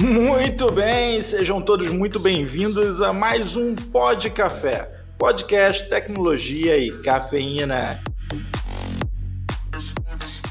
Muito bem, sejam todos muito bem-vindos a mais um Pod Café, podcast, tecnologia e cafeína.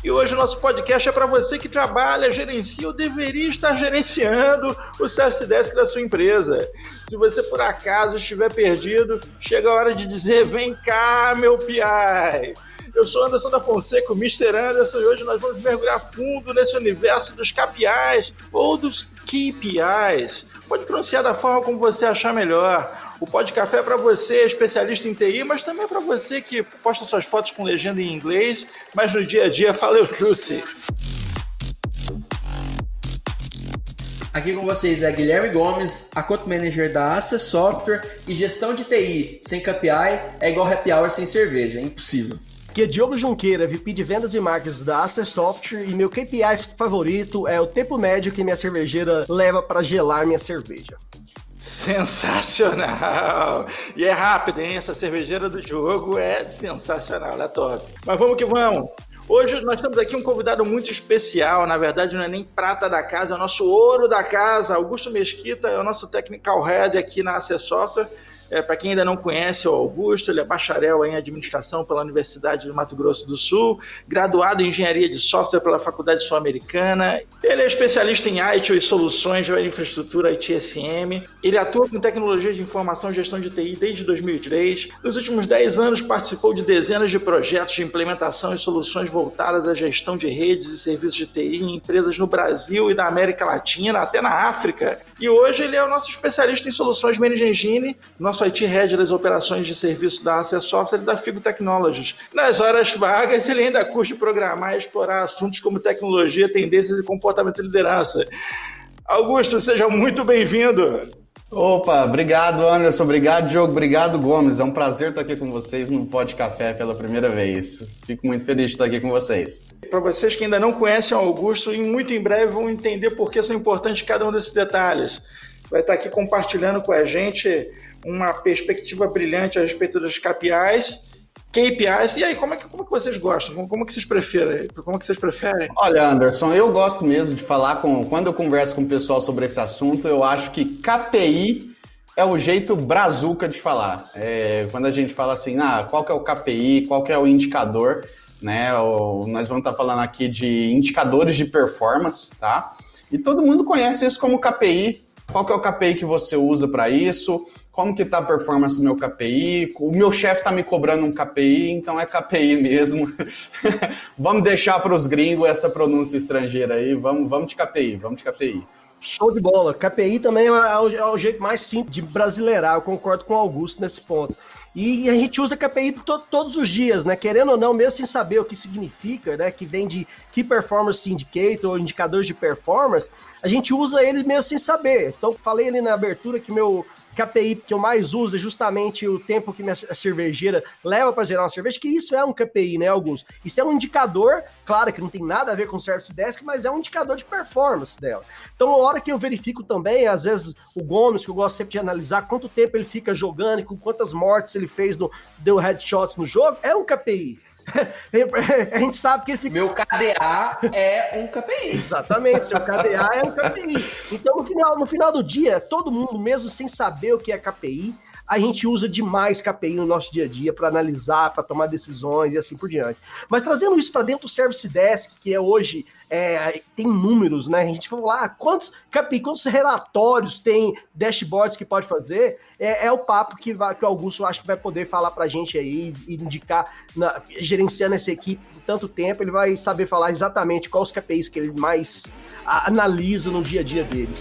E hoje o nosso podcast é para você que trabalha, gerencia ou deveria estar gerenciando o Service Desk da sua empresa. Se você por acaso estiver perdido, chega a hora de dizer: vem cá, meu PI. Eu sou Anderson da Fonseca, o Mr. Anderson, e hoje nós vamos mergulhar fundo nesse universo dos KPIs ou dos KPIs. Pode pronunciar da forma como você achar melhor. O Pod Café é para você, especialista em TI, mas também é para você que posta suas fotos com legenda em inglês, mas no dia a dia fala eu trouxe. Aqui com vocês é Guilherme Gomes, Account Manager da Access Software e gestão de TI sem KPI é igual happy hour sem cerveja, é impossível. Aqui é Diogo Junqueira, VP de Vendas e Marketing da Access Software e meu KPI favorito é o tempo médio que minha cervejeira leva para gelar minha cerveja. Sensacional! E é rápido, hein? Essa cervejeira do jogo é sensacional, é top. Mas vamos que vamos! Hoje nós temos aqui um convidado muito especial, na verdade não é nem prata da casa, é o nosso ouro da casa. Augusto Mesquita é o nosso technical head aqui na Access Software é, Para quem ainda não conhece o Augusto, ele é bacharel em administração pela Universidade do Mato Grosso do Sul, graduado em engenharia de software pela Faculdade Sul-Americana. Ele é especialista em IT e soluções de infraestrutura ITSM. Ele atua com tecnologia de informação e gestão de TI desde 2003. Nos últimos 10 anos, participou de dezenas de projetos de implementação e soluções voltadas à gestão de redes e serviços de TI em empresas no Brasil e na América Latina, até na África. E hoje ele é o nosso especialista em soluções Managed Engine, nosso nosso IT Head das operações de serviço da Access Software e da Figo Technologies. Nas horas vagas, ele ainda curte programar e explorar assuntos como tecnologia, tendências e comportamento de liderança. Augusto, seja muito bem-vindo. Opa, obrigado Anderson, obrigado Diogo, obrigado Gomes. É um prazer estar aqui com vocês no Pod Café pela primeira vez. Fico muito feliz de estar aqui com vocês. Para vocês que ainda não conhecem o Augusto, muito em breve vão entender por que são importantes cada um desses detalhes. Vai estar aqui compartilhando com a gente uma perspectiva brilhante a respeito dos KPIs, KPIs. E aí, como é que, como é que vocês gostam? Como, como é que vocês preferem? Como é que vocês preferem? Olha, Anderson, eu gosto mesmo de falar com. Quando eu converso com o pessoal sobre esse assunto, eu acho que KPI é o jeito brazuca de falar. É, quando a gente fala assim, ah, qual que é o KPI, qual que é o indicador, né? O, nós vamos estar falando aqui de indicadores de performance, tá? E todo mundo conhece isso como KPI. Qual que é o KPI que você usa para isso? Como que tá a performance do meu KPI, o meu chefe tá me cobrando um KPI, então é KPI mesmo. vamos deixar para os gringos essa pronúncia estrangeira aí, vamos, vamos de KPI, vamos de KPI. Show de bola. KPI também é o, é o jeito mais simples de brasileirar, eu concordo com o Augusto nesse ponto. E a gente usa KPI to todos os dias, né? Querendo ou não, mesmo sem saber o que significa, né? Que vem de Key Performance Indicator, ou indicadores de performance, a gente usa ele mesmo sem saber. Então, falei ali na abertura que meu, KPI que eu mais uso é justamente o tempo que minha cervejeira leva para gerar uma cerveja, que isso é um KPI, né, alguns. Isso é um indicador, claro que não tem nada a ver com o Service Desk, mas é um indicador de performance dela. Então, a hora que eu verifico também, às vezes o Gomes, que eu gosto sempre de analisar quanto tempo ele fica jogando e com quantas mortes ele fez, no, deu headshots no jogo, é um KPI. a gente sabe que ele fica. Meu KDA é um KPI. Exatamente, seu KDA é um KPI. Então, no final, no final do dia, todo mundo, mesmo sem saber o que é KPI, a gente usa demais KPI no nosso dia a dia para analisar, para tomar decisões e assim por diante. Mas trazendo isso para dentro do Service Desk, que é hoje é, tem números, né? A gente falou lá quantos KPI, quantos relatórios tem dashboards que pode fazer. É, é o papo que, vai, que o Augusto acho que vai poder falar para a gente aí e indicar, na, gerenciando essa equipe por tanto tempo, ele vai saber falar exatamente quais os KPIs que ele mais analisa no dia a dia dele.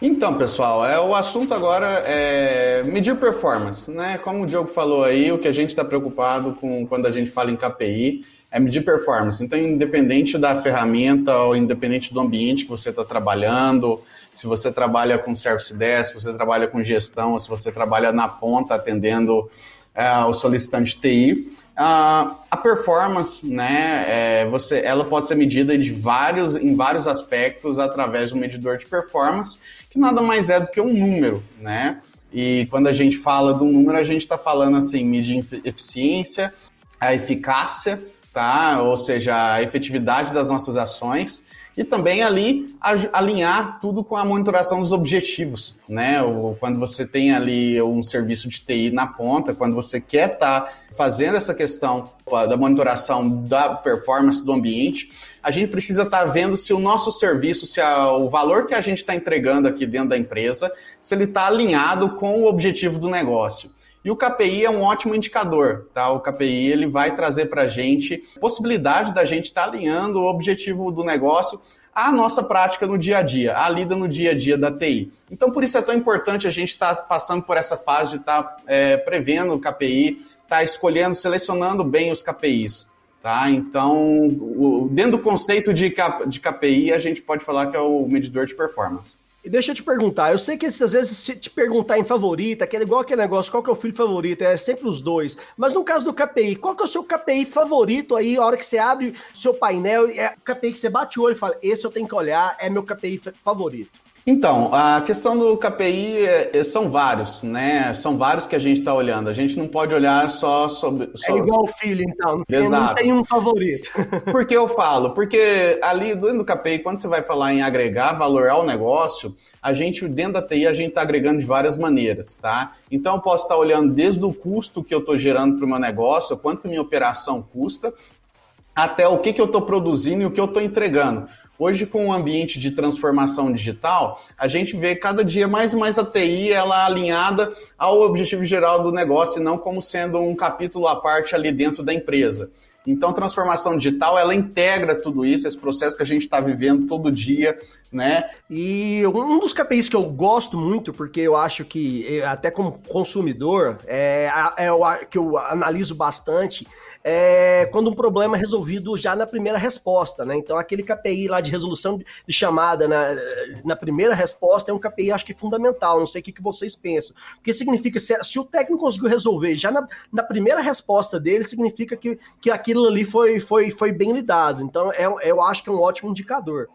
Então, pessoal, é, o assunto agora é medir performance, né? Como o Diogo falou aí, o que a gente está preocupado com quando a gente fala em KPI é medir performance. Então, independente da ferramenta ou independente do ambiente que você está trabalhando, se você trabalha com Service Desk, se você trabalha com gestão, se você trabalha na ponta atendendo é, o solicitante TI, Uh, a performance, né, é, você, ela pode ser medida de vários, em vários aspectos através do medidor de performance, que nada mais é do que um número, né? E quando a gente fala de um número, a gente está falando assim, medir eficiência, a eficácia, tá? Ou seja, a efetividade das nossas ações e também ali alinhar tudo com a monitoração dos objetivos, né? Ou quando você tem ali um serviço de TI na ponta, quando você quer estar tá fazendo essa questão da monitoração da performance do ambiente, a gente precisa estar tá vendo se o nosso serviço, se a, o valor que a gente está entregando aqui dentro da empresa, se ele está alinhado com o objetivo do negócio. E o KPI é um ótimo indicador, tá? O KPI ele vai trazer para a gente possibilidade da gente estar tá alinhando o objetivo do negócio à nossa prática no dia a dia, à lida no dia a dia da TI. Então, por isso é tão importante a gente estar tá passando por essa fase de estar tá, é, prevendo o KPI, estar tá escolhendo, selecionando bem os KPIs. Tá? Então, dentro do conceito de KPI, a gente pode falar que é o medidor de performance. E deixa eu te perguntar, eu sei que às vezes te perguntar em favorita, que é igual aquele negócio, qual que é o filho favorito, é sempre os dois. Mas no caso do KPI, qual que é o seu KPI favorito aí, a hora que você abre seu painel, é o KPI que você bate o olho e fala, esse eu tenho que olhar, é meu KPI favorito? Então, a questão do KPI é, é, são vários, né? São vários que a gente está olhando. A gente não pode olhar só sobre. É igual o filho, então. Exato. não tem um favorito. Por que eu falo? Porque ali dentro do KPI, quando você vai falar em agregar valor ao negócio, a gente, dentro da TI, a gente está agregando de várias maneiras, tá? Então, eu posso estar tá olhando desde o custo que eu estou gerando para o meu negócio, quanto que minha operação custa, até o que, que eu estou produzindo e o que eu estou entregando. Hoje, com o ambiente de transformação digital, a gente vê cada dia mais e mais a TI ela alinhada ao objetivo geral do negócio e não como sendo um capítulo à parte ali dentro da empresa. Então, transformação digital, ela integra tudo isso, esse processo que a gente está vivendo todo dia, né? E um dos KPIs que eu gosto muito, porque eu acho que, até como consumidor, é, é o que eu analiso bastante, é quando um problema é resolvido já na primeira resposta, né? Então, aquele KPI lá de resolução de chamada na, na primeira resposta é um KPI, acho que fundamental. Não sei o que, que vocês pensam. Porque significa, se, se o técnico conseguiu resolver já na, na primeira resposta dele, significa que, que aquilo ali foi, foi, foi bem lidado. Então, é, eu acho que é um ótimo indicador.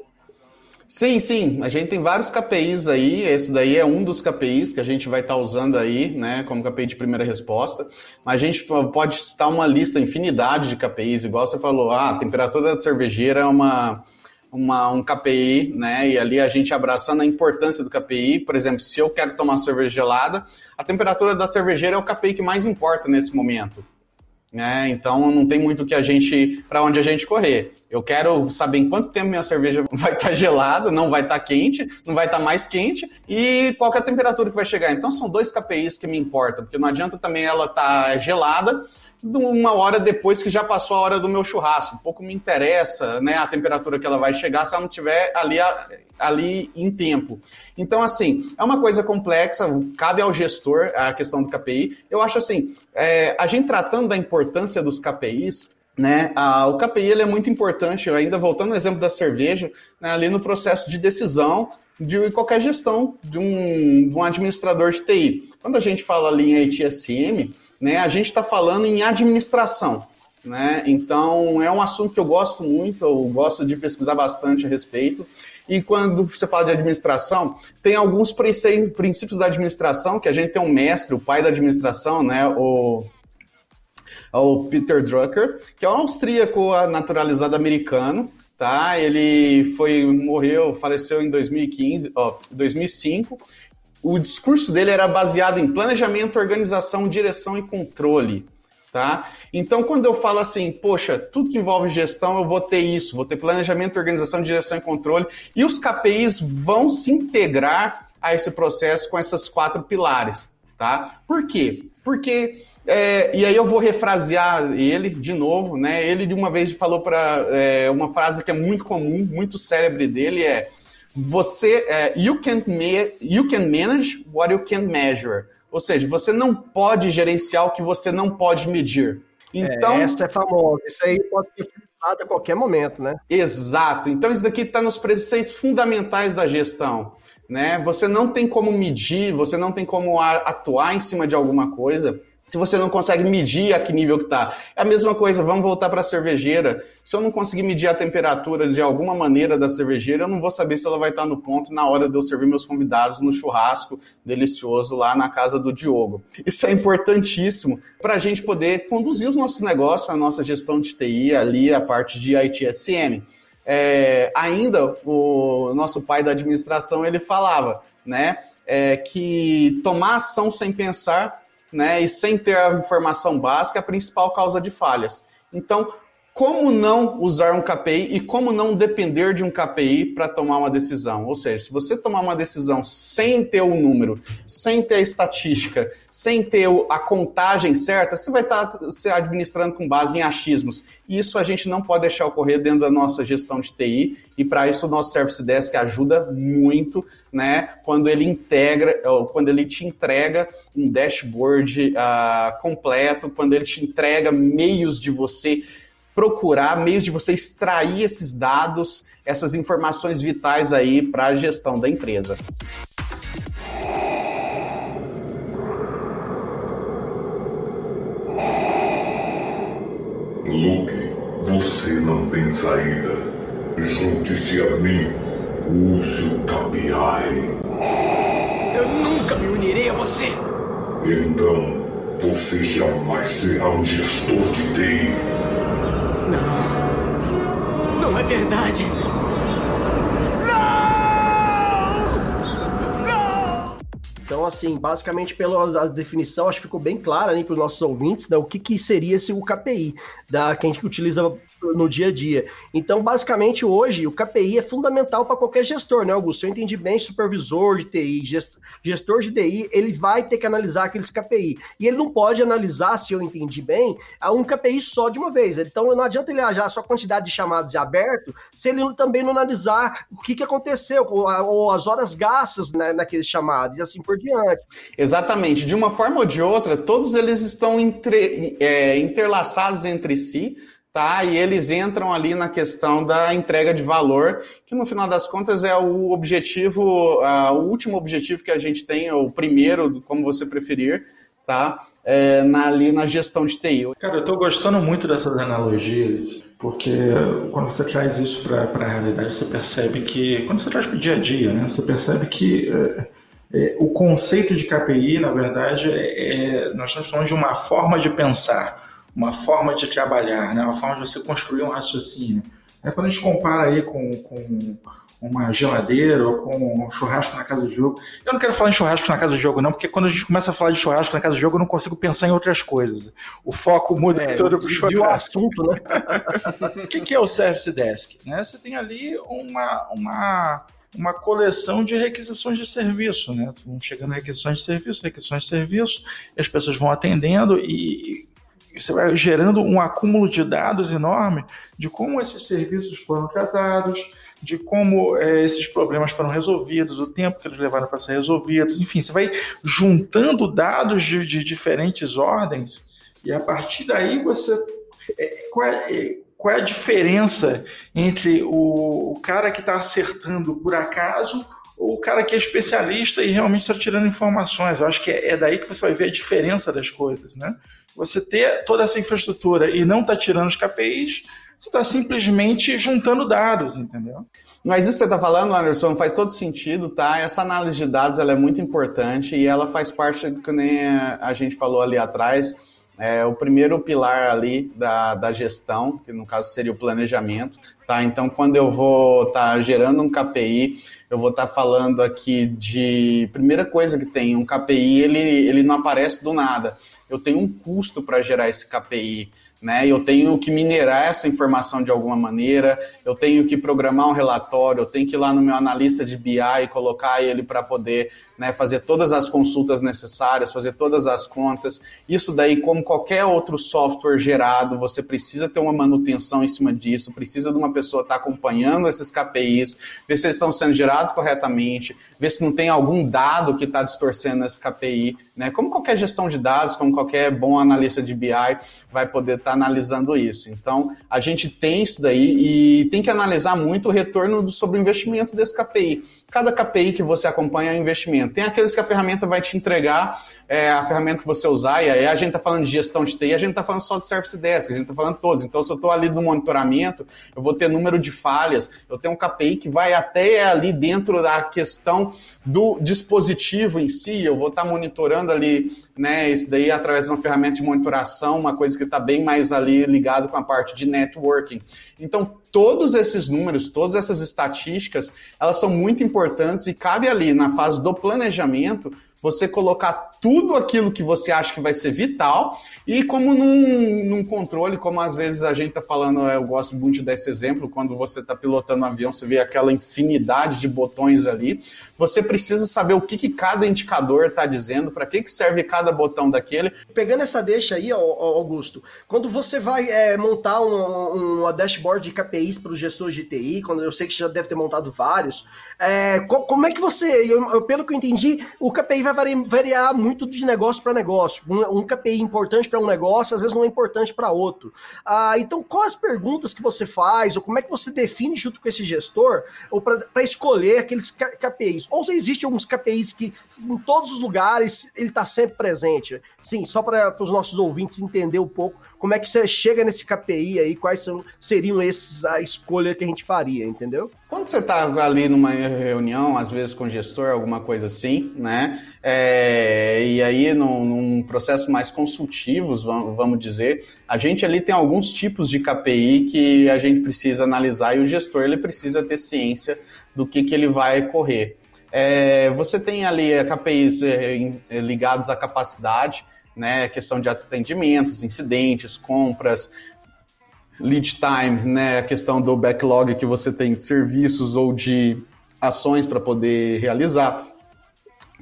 Sim, sim. A gente tem vários KPIs aí. Esse daí é um dos KPIs que a gente vai estar tá usando aí, né, como KPI de primeira resposta. Mas a gente pode citar uma lista, infinidade de KPIs, igual você falou, ah, a temperatura da cervejeira é uma, uma, um KPI, né? E ali a gente abraçando a importância do KPI. Por exemplo, se eu quero tomar cerveja gelada, a temperatura da cervejeira é o KPI que mais importa nesse momento. Né? Então não tem muito que a gente para onde a gente correr. Eu quero saber em quanto tempo minha cerveja vai estar tá gelada, não vai estar tá quente, não vai estar tá mais quente e qual é a temperatura que vai chegar. Então são dois KPIs que me importam, porque não adianta também ela estar tá gelada uma hora depois que já passou a hora do meu churrasco. Um pouco me interessa né, a temperatura que ela vai chegar se ela não estiver ali, ali em tempo. Então, assim, é uma coisa complexa, cabe ao gestor a questão do KPI. Eu acho assim, é, a gente tratando da importância dos KPIs, né? O KPI ele é muito importante, ainda voltando no exemplo da cerveja, né, ali no processo de decisão de qualquer gestão de um, de um administrador de TI. Quando a gente fala ali em ITSM, né, a gente está falando em administração. Né? Então, é um assunto que eu gosto muito, eu gosto de pesquisar bastante a respeito. E quando você fala de administração, tem alguns princípios da administração, que a gente tem um mestre, o pai da administração, né, o o Peter Drucker, que é um austríaco naturalizado americano, tá? Ele foi morreu, faleceu em 2015, ó, 2005. O discurso dele era baseado em planejamento, organização, direção e controle, tá? Então, quando eu falo assim, poxa, tudo que envolve gestão, eu vou ter isso, vou ter planejamento, organização, direção e controle, e os KPIs vão se integrar a esse processo com essas quatro pilares, tá? Por quê? Porque é, e aí eu vou refrasear ele de novo, né? Ele de uma vez falou para é, uma frase que é muito comum, muito célebre dele é você é, you can you can manage what you can measure. Ou seja, você não pode gerenciar o que você não pode medir. Então, é, essa é famosa. Isso aí pode ser utilizado a qualquer momento, né? Exato. Então isso daqui está nos preceitos fundamentais da gestão. Né? Você não tem como medir, você não tem como atuar em cima de alguma coisa se você não consegue medir a que nível que está. É a mesma coisa, vamos voltar para a cervejeira. Se eu não conseguir medir a temperatura de alguma maneira da cervejeira, eu não vou saber se ela vai estar no ponto na hora de eu servir meus convidados no churrasco delicioso lá na casa do Diogo. Isso é importantíssimo para a gente poder conduzir os nossos negócios, a nossa gestão de TI ali, a parte de ITSM. é, ainda o nosso pai da administração ele falava, né, é, que tomar ação sem pensar, né, e sem ter a informação básica a principal causa de falhas. Então, como não usar um KPI e como não depender de um KPI para tomar uma decisão. Ou seja, se você tomar uma decisão sem ter o número, sem ter a estatística, sem ter a contagem certa, você vai estar tá se administrando com base em achismos. E isso a gente não pode deixar ocorrer dentro da nossa gestão de TI, e para isso o nosso Service Desk ajuda muito, né? Quando ele integra, quando ele te entrega um dashboard uh, completo, quando ele te entrega meios de você procurar meios de você extrair esses dados, essas informações vitais aí para a gestão da empresa. Luke, você não tem saída. Junte-se a mim. Use o KPI. Eu nunca me unirei a você. Então, você jamais será um gestor de TI. Não. Não é verdade. Então, assim, basicamente pela definição, acho que ficou bem clara né, para os nossos ouvintes né, o que, que seria esse, o KPI, da, que a gente utiliza no dia a dia. Então, basicamente, hoje, o KPI é fundamental para qualquer gestor, né, Augusto? Eu entendi bem, supervisor de TI, gestor de TI, ele vai ter que analisar aqueles KPI. E ele não pode analisar, se eu entendi bem, um KPI só de uma vez. Então, não adianta ele achar só a quantidade de chamadas aberto, se ele também não analisar o que, que aconteceu, ou, ou as horas gastas né, naqueles chamados, e assim por diante. Exatamente. De uma forma ou de outra, todos eles estão entre, é, interlaçados entre si, tá? E eles entram ali na questão da entrega de valor, que no final das contas é o objetivo, uh, o último objetivo que a gente tem, ou o primeiro, como você preferir, tá? É, na, ali na gestão de TI. Cara, eu estou gostando muito dessas analogias, porque quando você traz isso para a realidade, você percebe que, quando você traz para o dia a dia, né, você percebe que é, é, o conceito de KPI, na verdade, é, é, nós estamos falando de uma forma de pensar uma forma de trabalhar, né? uma forma de você construir um raciocínio. É quando a gente compara aí com, com uma geladeira ou com um churrasco na casa do jogo. Eu não quero falar em churrasco na casa do jogo, não, porque quando a gente começa a falar de churrasco na casa do jogo, eu não consigo pensar em outras coisas. O foco muda é, todo para o churrasco. o assunto, né? o que, que é o Service Desk? Né? Você tem ali uma, uma, uma coleção de requisições de serviço, né? Vão chegando requisições de serviço, requisições de serviço, e as pessoas vão atendendo e você vai gerando um acúmulo de dados enorme de como esses serviços foram tratados, de como é, esses problemas foram resolvidos, o tempo que eles levaram para ser resolvidos, enfim, você vai juntando dados de, de diferentes ordens e a partir daí você. É, qual, é, é qual é a diferença entre o, o cara que está acertando por acaso ou o cara que é especialista e realmente está tirando informações? Eu acho que é, é daí que você vai ver a diferença das coisas, né? Você ter toda essa infraestrutura e não tá tirando os KPIs, você está simplesmente juntando dados, entendeu? Mas isso que você está falando, Anderson, faz todo sentido, tá? Essa análise de dados ela é muito importante e ela faz parte, que nem a gente falou ali atrás, é o primeiro pilar ali da, da gestão, que no caso seria o planejamento, tá? Então, quando eu vou estar tá gerando um KPI, eu vou estar tá falando aqui de primeira coisa que tem, um KPI, ele, ele não aparece do nada eu tenho um custo para gerar esse KPI, né? Eu tenho que minerar essa informação de alguma maneira, eu tenho que programar um relatório, eu tenho que ir lá no meu analista de BI e colocar ele para poder né, fazer todas as consultas necessárias, fazer todas as contas. Isso daí, como qualquer outro software gerado, você precisa ter uma manutenção em cima disso, precisa de uma pessoa estar tá acompanhando esses KPIs, ver se eles estão sendo gerados corretamente, ver se não tem algum dado que está distorcendo esse KPI. Né? Como qualquer gestão de dados, como qualquer bom analista de BI vai poder estar tá analisando isso. Então, a gente tem isso daí e tem que analisar muito o retorno sobre o investimento desse KPI cada KPI que você acompanha é um investimento. Tem aqueles que a ferramenta vai te entregar é, a ferramenta que você usar, e aí a gente está falando de gestão de TI, a gente está falando só de Service Desk, a gente está falando todos. Então, se eu estou ali no monitoramento, eu vou ter número de falhas, eu tenho um KPI que vai até ali dentro da questão do dispositivo em si, eu vou estar tá monitorando ali, né, isso daí através de uma ferramenta de monitoração, uma coisa que está bem mais ali ligado com a parte de networking. Então, todos esses números, todas essas estatísticas, elas são muito importantes e cabe ali na fase do planejamento você colocar tudo aquilo que você acha que vai ser vital e como num, num controle, como às vezes a gente está falando, eu gosto muito desse exemplo, quando você está pilotando um avião, você vê aquela infinidade de botões ali, você precisa saber o que, que cada indicador está dizendo, para que, que serve cada botão daquele. Pegando essa deixa aí, Augusto, quando você vai é, montar um, uma dashboard de KPIs para os gestores de TI, quando eu sei que você já deve ter montado vários, é, como é que você, eu, pelo que eu entendi, o KPI vai variar muito de negócio para negócio. Um, um, KPI importante para um negócio, às vezes não é importante para outro. Ah, então, quais as perguntas que você faz, ou como é que você define junto com esse gestor, ou para escolher aqueles KPIs? Ou existem alguns KPIs que em todos os lugares ele está sempre presente? Sim, só para os nossos ouvintes entender um pouco como é que você chega nesse KPI aí, quais são, seriam esses a escolha que a gente faria, entendeu? Quando você está ali numa reunião, às vezes com gestor, alguma coisa assim, né? É, e aí, num, num, processo mais consultivo, vamos dizer, a gente ali tem alguns tipos de KPI que a gente precisa analisar e o gestor ele precisa ter ciência do que, que ele vai correr. É, você tem ali KPIs é, é, ligados à capacidade, né, questão de atendimentos, incidentes, compras, lead time, né, a questão do backlog que você tem de serviços ou de ações para poder realizar.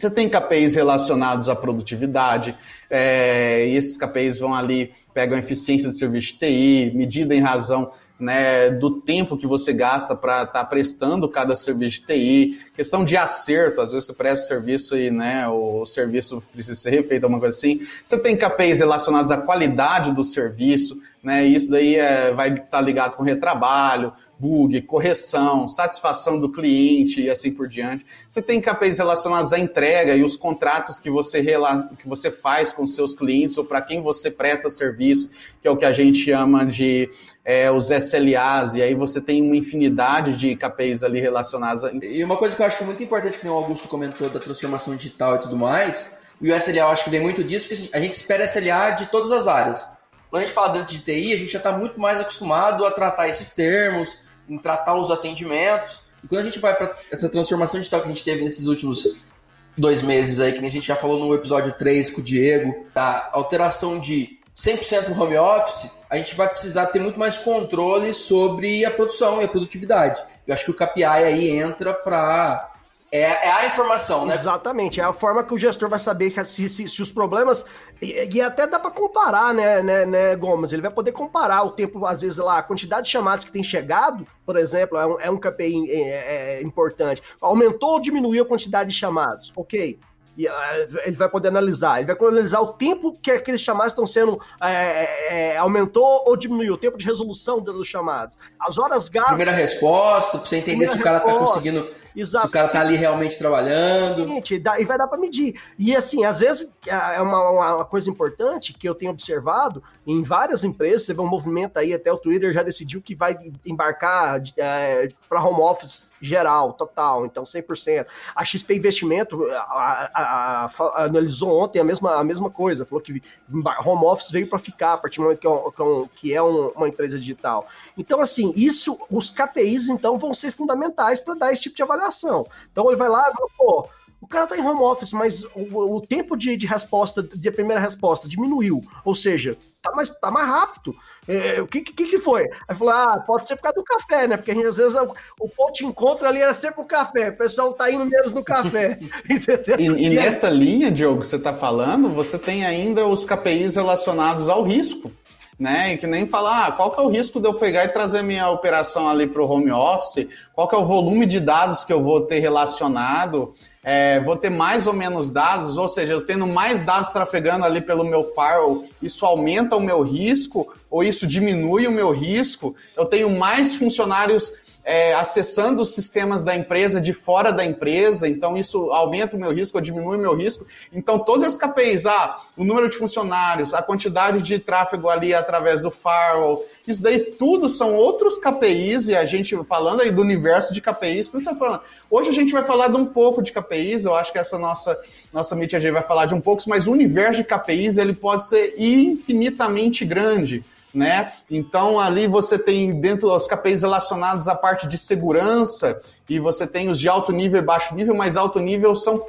Você tem KPIs relacionados à produtividade, é, e esses KPIs vão ali, pegam a eficiência de serviço de TI, medida em razão né, do tempo que você gasta para estar tá prestando cada serviço de TI, questão de acerto, às vezes você presta serviço e né, o serviço precisa ser refeito, alguma coisa assim. Você tem KPIs relacionados à qualidade do serviço, né, isso daí é, vai estar tá ligado com retrabalho, bug, correção, satisfação do cliente e assim por diante. Você tem KPIs relacionados à entrega e os contratos que você, que você faz com seus clientes ou para quem você presta serviço, que é o que a gente chama de é, os SLAs, e aí você tem uma infinidade de KPIs ali relacionados. A... E uma coisa que eu acho muito importante, que o Augusto comentou da transformação digital e tudo mais, e o SLA eu acho que vem muito disso, porque a gente espera SLA de todas as áreas. Quando a gente fala dentro de TI, a gente já está muito mais acostumado a tratar esses termos, em tratar os atendimentos. E quando a gente vai para essa transformação digital que a gente teve nesses últimos dois meses aí, que a gente já falou no episódio 3 com o Diego, da alteração de 100% no home office, a gente vai precisar ter muito mais controle sobre a produção e a produtividade. Eu acho que o KPI aí entra para é, é, a informação, né? Exatamente, é a forma que o gestor vai saber que se, se, se os problemas. E, e até dá para comparar, né, né, né, Gomes? Ele vai poder comparar o tempo, às vezes, lá, a quantidade de chamadas que tem chegado, por exemplo, é um, é um KPI é, é, importante. Aumentou ou diminuiu a quantidade de chamados? Ok. E, uh, ele vai poder analisar. Ele vai analisar o tempo que aqueles chamados estão sendo. É, é, aumentou ou diminuiu o tempo de resolução dos chamados. As horas gastas. Primeira resposta, para você entender se o cara está conseguindo Exato. Se o cara tá ali realmente trabalhando. Gente, e vai dar para medir. E assim, às vezes é uma, uma, coisa importante que eu tenho observado em várias empresas, você vê um movimento aí, até o Twitter já decidiu que vai embarcar é, para home office geral, total, então 100%. A XP Investimento a, a, a, analisou ontem a mesma, a mesma coisa, falou que home office veio para ficar a partir do momento que é, um, que é um, uma empresa digital. Então, assim, isso, os KPIs, então, vão ser fundamentais para dar esse tipo de avaliação avaliação. Então ele vai lá e fala, pô, o cara tá em home office, mas o, o tempo de, de, resposta, de primeira resposta diminuiu. Ou seja, tá mais, tá mais rápido. É, o que, que, que foi? Aí falou: ah, pode ser por causa do café, né? Porque a gente, às vezes o, o ponto de encontro ali era sempre o café. O pessoal tá indo menos no café. entendeu? E, e, nessa é... linha, Diogo, que você tá falando, você tem ainda os KPIs relacionados ao risco né? E que nem falar, ah, qual que é o risco de eu pegar e trazer minha operação ali para o home office? Qual que é o volume de dados que eu vou ter relacionado? É, vou ter mais ou menos dados, ou seja, eu tendo mais dados trafegando ali pelo meu firewall, isso aumenta o meu risco ou isso diminui o meu risco? Eu tenho mais funcionários é, acessando os sistemas da empresa de fora da empresa, então isso aumenta o meu risco ou diminui o meu risco. Então, todas as KPIs, ah, o número de funcionários, a quantidade de tráfego ali através do firewall, isso daí tudo são outros KPIs, e a gente falando aí do universo de KPIs, por tá falando. Hoje a gente vai falar de um pouco de KPIs, eu acho que essa nossa, nossa Meet vai falar de um pouco, mas o universo de KPIs ele pode ser infinitamente grande né? Então ali você tem dentro os KPIs relacionados à parte de segurança e você tem os de alto nível e baixo nível, mas alto nível são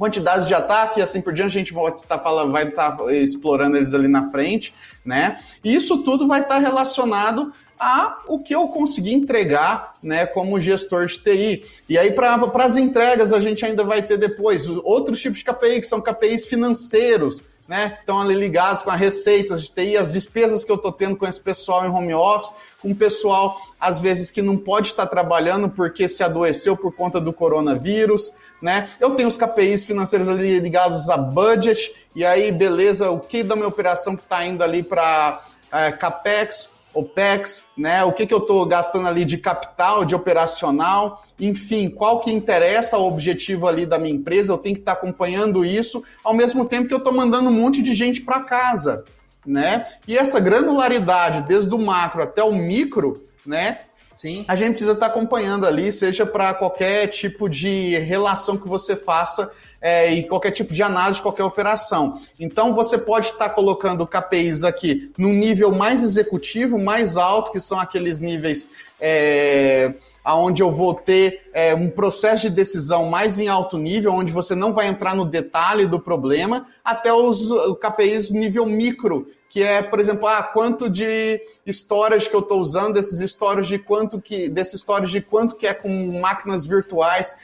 quantidades de ataque e assim por diante, a gente vai estar tá tá explorando eles ali na frente, né? E isso tudo vai estar tá relacionado a o que eu consegui entregar, né, como gestor de TI. E aí para as entregas a gente ainda vai ter depois outros tipos de KPI que são KPIs financeiros, né, que estão ali ligados com as receitas de TI, as despesas que eu estou tendo com esse pessoal em home office, com pessoal às vezes que não pode estar trabalhando porque se adoeceu por conta do coronavírus né? Eu tenho os KPIs financeiros ali ligados a budget, e aí, beleza, o que da minha operação que está indo ali para é, CAPEX, OPEX, né? O que, que eu estou gastando ali de capital, de operacional, enfim, qual que interessa o objetivo ali da minha empresa, eu tenho que estar tá acompanhando isso, ao mesmo tempo que eu estou mandando um monte de gente para casa, né? E essa granularidade, desde o macro até o micro, né? Sim. A gente precisa estar acompanhando ali, seja para qualquer tipo de relação que você faça é, e qualquer tipo de análise de qualquer operação. Então você pode estar colocando KPIs aqui num nível mais executivo, mais alto, que são aqueles níveis. É, onde eu vou ter é, um processo de decisão mais em alto nível, onde você não vai entrar no detalhe do problema, até os KPIs nível micro, que é, por exemplo, ah, quanto de histórias que eu estou usando, desses histórias de quanto que, desses histórias de quanto que é com máquinas virtuais.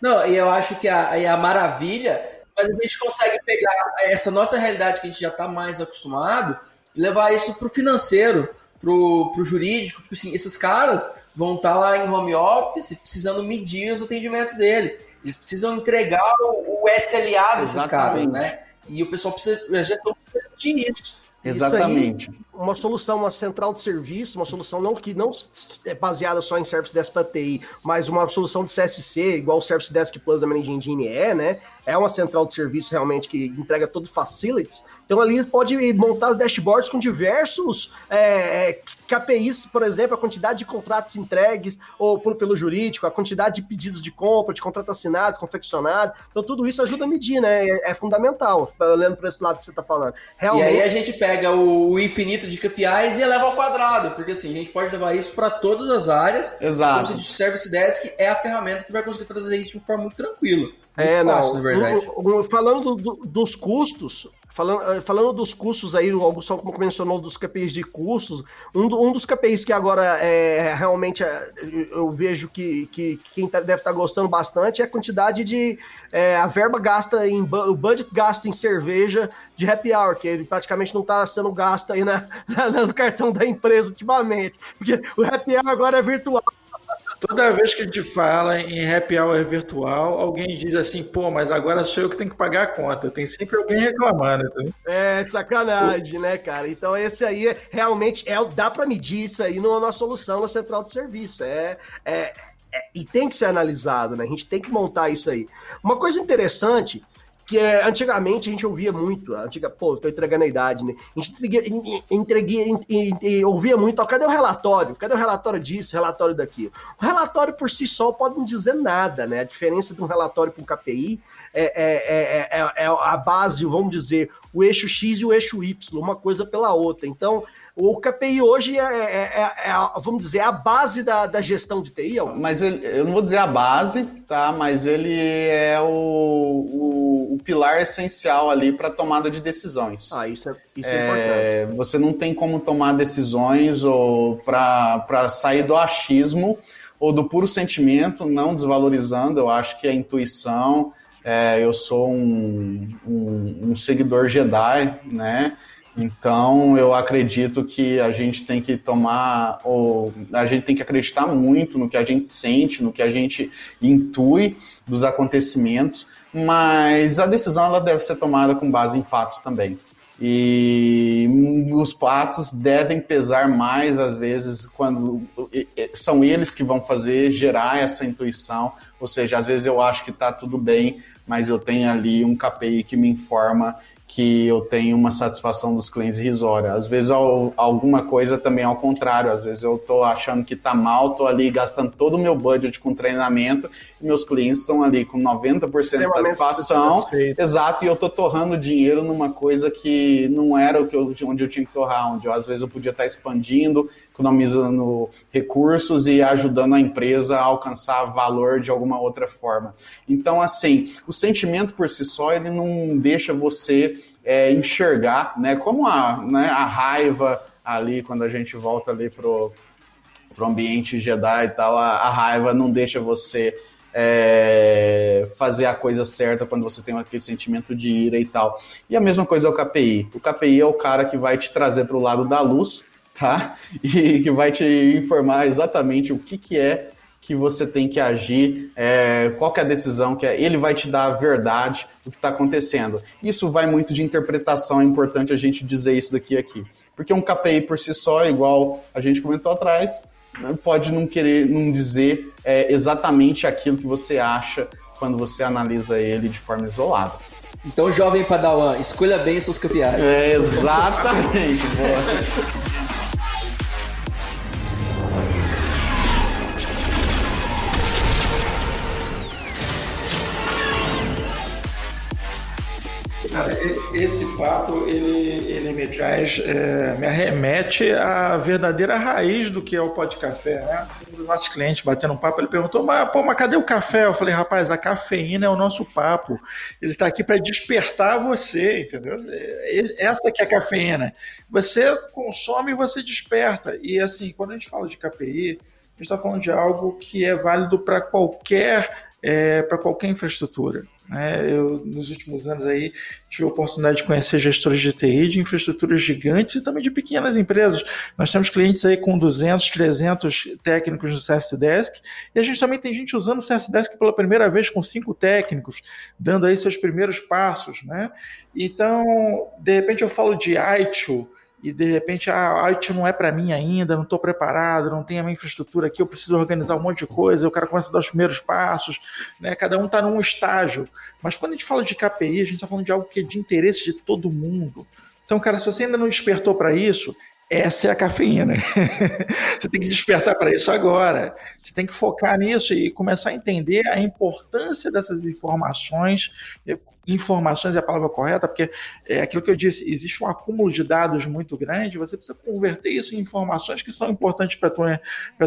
Não, e eu acho que a, a maravilha, mas a gente consegue pegar essa nossa realidade que a gente já está mais acostumado e levar isso para o financeiro, para o jurídico, porque assim, esses caras vão estar tá lá em home office precisando medir os atendimentos dele. Eles precisam entregar o, o SLA desses Exatamente. caras, né? E o pessoal precisa, a gestão precisa de isso. Exatamente. Aí, uma solução, uma central de serviço, uma solução não que não é baseada só em Service Desk para TI, mas uma solução de CSC, igual o Service Desk Plus da Managing Engine é, né? É uma central de serviço realmente que entrega todo facilities. Então ali pode montar dashboards com diversos é, é KPIs, por exemplo, a quantidade de contratos entregues ou por, pelo jurídico, a quantidade de pedidos de compra, de contrato assinado, confeccionado. Então, tudo isso ajuda a medir, né? É, é fundamental, olhando para esse lado que você está falando. Realmente... E aí a gente pega o infinito de KPIs e eleva ao quadrado, porque assim, a gente pode levar isso para todas as áreas. Exato. Como se o Service Desk é a ferramenta que vai conseguir trazer isso de uma forma muito tranquila. é, fácil, não. na verdade. falando do, do, dos custos, Falando, eh, falando dos custos aí, o Augusto como mencionou dos KPIs de custos, um, do, um dos KPIs que agora é realmente é, eu vejo que, que quem tá, deve estar tá gostando bastante é a quantidade de é, a verba gasta em o budget gasto em cerveja de happy hour, que ele praticamente não está sendo gasto aí na, na, no cartão da empresa ultimamente, porque o happy hour agora é virtual. Toda vez que a gente fala em happy hour virtual, alguém diz assim, pô, mas agora sou eu que tenho que pagar a conta. Tem sempre alguém reclamando. Tá? É, sacanagem, né, cara? Então esse aí é, realmente é, dá para medir isso aí na nossa solução na central de serviço. É, é, é, e tem que ser analisado, né? A gente tem que montar isso aí. Uma coisa interessante que é, antigamente a gente ouvia muito, antiga, pô, tô entregando a idade, né? A gente entreguia, entreguia, ouvia muito, ó, cadê o relatório? Cadê o relatório disso, relatório daquilo? O relatório por si só pode não dizer nada, né? A diferença de um relatório para um KPI é, é, é, é, a base, vamos dizer, o eixo X e o eixo Y, uma coisa pela outra. Então, o KPI hoje é, é, é, é vamos dizer, a base da, da gestão de TI. Mas ele, eu não vou dizer a base, tá? Mas ele é o, o, o pilar essencial ali para tomada de decisões. Ah, isso é, isso é, importante. Você não tem como tomar decisões ou para sair do achismo ou do puro sentimento, não desvalorizando. Eu acho que a intuição. É, eu sou um, um, um seguidor Jedi, né? Então, eu acredito que a gente tem que tomar, ou a gente tem que acreditar muito no que a gente sente, no que a gente intui dos acontecimentos, mas a decisão ela deve ser tomada com base em fatos também. E os fatos devem pesar mais às vezes quando são eles que vão fazer gerar essa intuição, ou seja, às vezes eu acho que está tudo bem, mas eu tenho ali um KPI que me informa que eu tenho uma satisfação dos clientes irrisória. Às vezes alguma coisa também ao contrário, às vezes eu estou achando que está mal, estou ali gastando todo o meu budget com treinamento e meus clientes estão ali com 90% de satisfação. Exato, e eu estou torrando dinheiro numa coisa que não era o que eu, onde eu tinha que torrar, onde eu, às vezes eu podia estar expandindo, economizando recursos e ajudando a empresa a alcançar valor de alguma outra forma. Então, assim, o sentimento por si só, ele não deixa você é, enxergar, né, como a, né, a raiva ali, quando a gente volta ali pro, pro ambiente Jedi e tal, a, a raiva não deixa você é, fazer a coisa certa quando você tem aquele sentimento de ira e tal. E a mesma coisa é o KPI. O KPI é o cara que vai te trazer para o lado da luz, tá? E que vai te informar exatamente o que, que é que você tem que agir, é, qual que é a decisão que é. Ele vai te dar a verdade do que está acontecendo. Isso vai muito de interpretação, é importante a gente dizer isso daqui aqui. Porque um KPI por si só, igual a gente comentou atrás, né, pode não querer, não dizer é, exatamente aquilo que você acha quando você analisa ele de forma isolada. Então, jovem Padawan, escolha bem os seus KPIs. É, exatamente. esse papo, ele, ele me traz, é, me arremete à verdadeira raiz do que é o pó de café, né? Um dos nossos clientes batendo um papo, ele perguntou, mas, pô, mas cadê o café? Eu falei, rapaz, a cafeína é o nosso papo. Ele está aqui para despertar você, entendeu? É, essa que é a cafeína. Você consome e você desperta. E assim, quando a gente fala de KPI, a gente está falando de algo que é válido para qualquer, é, para qualquer infraestrutura. Né? Eu, nos últimos anos aí, tive a oportunidade de conhecer gestores de TI de infraestruturas gigantes e também de pequenas empresas. Nós temos clientes aí com 200, 300 técnicos no Service Desk e a gente também tem gente usando o Service Desk pela primeira vez com cinco técnicos, dando aí seus primeiros passos. Né? Então, de repente eu falo de ITIL, e de repente ah, a IT não é para mim ainda, não estou preparado, não tenho a minha infraestrutura aqui, eu preciso organizar um monte de coisa, o cara começa a dar os primeiros passos, né? cada um está num estágio. Mas quando a gente fala de KPI, a gente está falando de algo que é de interesse de todo mundo. Então, cara, se você ainda não despertou para isso, essa é a cafeína. você tem que despertar para isso agora. Você tem que focar nisso e começar a entender a importância dessas informações. Informações é a palavra correta, porque é aquilo que eu disse: existe um acúmulo de dados muito grande. Você precisa converter isso em informações que são importantes para a tua,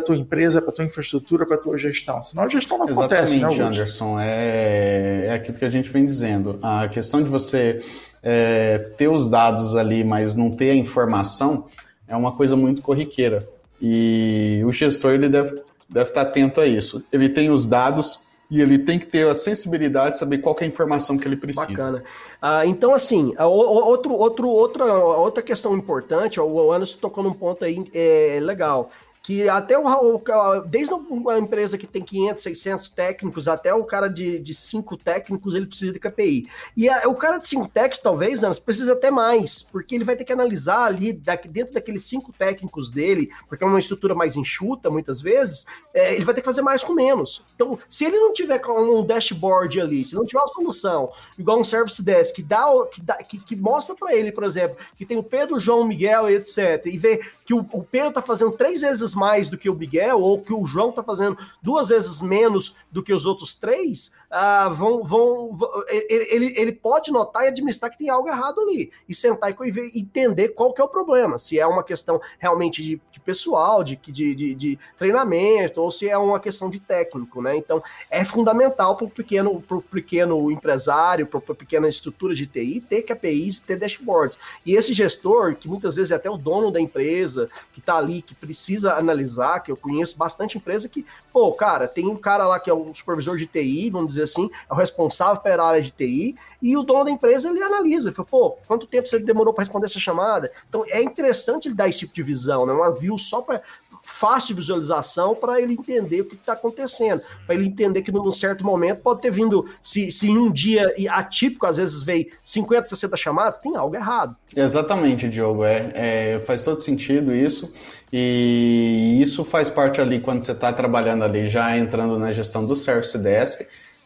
tua empresa, para a tua infraestrutura, para a tua gestão. Senão a gestão não acontece. Exatamente, né, Anderson. É, é aquilo que a gente vem dizendo. A questão de você é, ter os dados ali, mas não ter a informação é uma coisa muito corriqueira. E o gestor ele deve, deve estar atento a isso. Ele tem os dados e ele tem que ter a sensibilidade de saber qual é a informação que ele precisa. Bacana. Ah, então, assim, outro, outro, outra, outra questão importante, o Anderson tocou num ponto aí é, legal que até o, desde uma empresa que tem 500, 600 técnicos até o cara de, de 5 técnicos, ele precisa de KPI. E a, o cara de 5 técnicos, talvez, Anos, precisa até mais, porque ele vai ter que analisar ali, daqui, dentro daqueles 5 técnicos dele, porque é uma estrutura mais enxuta, muitas vezes, é, ele vai ter que fazer mais com menos. Então, se ele não tiver um dashboard ali, se não tiver uma solução, igual um service desk, que, dá, que, dá, que, que mostra para ele, por exemplo, que tem o Pedro, João, Miguel etc., e vê que o, o Pedro está fazendo três vezes mais do que o Miguel, ou que o João está fazendo duas vezes menos do que os outros três, ah, vão, vão, ele, ele pode notar e administrar que tem algo errado ali, e sentar e entender qual que é o problema, se é uma questão realmente de, de pessoal, de, de, de, de, treinamento, ou se é uma questão de técnico, né? Então, é fundamental para o pequeno, pequeno empresário, para a pequena estrutura de TI, ter KPIs, ter dashboards. E esse gestor, que muitas vezes é até o dono da empresa, que está ali, que precisa analisar, que eu conheço bastante empresa que, pô, cara, tem um cara lá que é o supervisor de TI, vamos dizer dizer assim, é o responsável pela área de TI, e o dono da empresa ele analisa, fala, pô, quanto tempo você demorou para responder essa chamada? Então é interessante ele dar esse tipo de visão, né? Uma view só para fácil visualização para ele entender o que está acontecendo, para ele entender que num certo momento pode ter vindo, se, se em um dia atípico, às vezes veio 50, 60 chamadas, tem algo errado. Exatamente, Diogo, é, é faz todo sentido isso, e isso faz parte ali quando você está trabalhando ali, já entrando na gestão do Service Desk,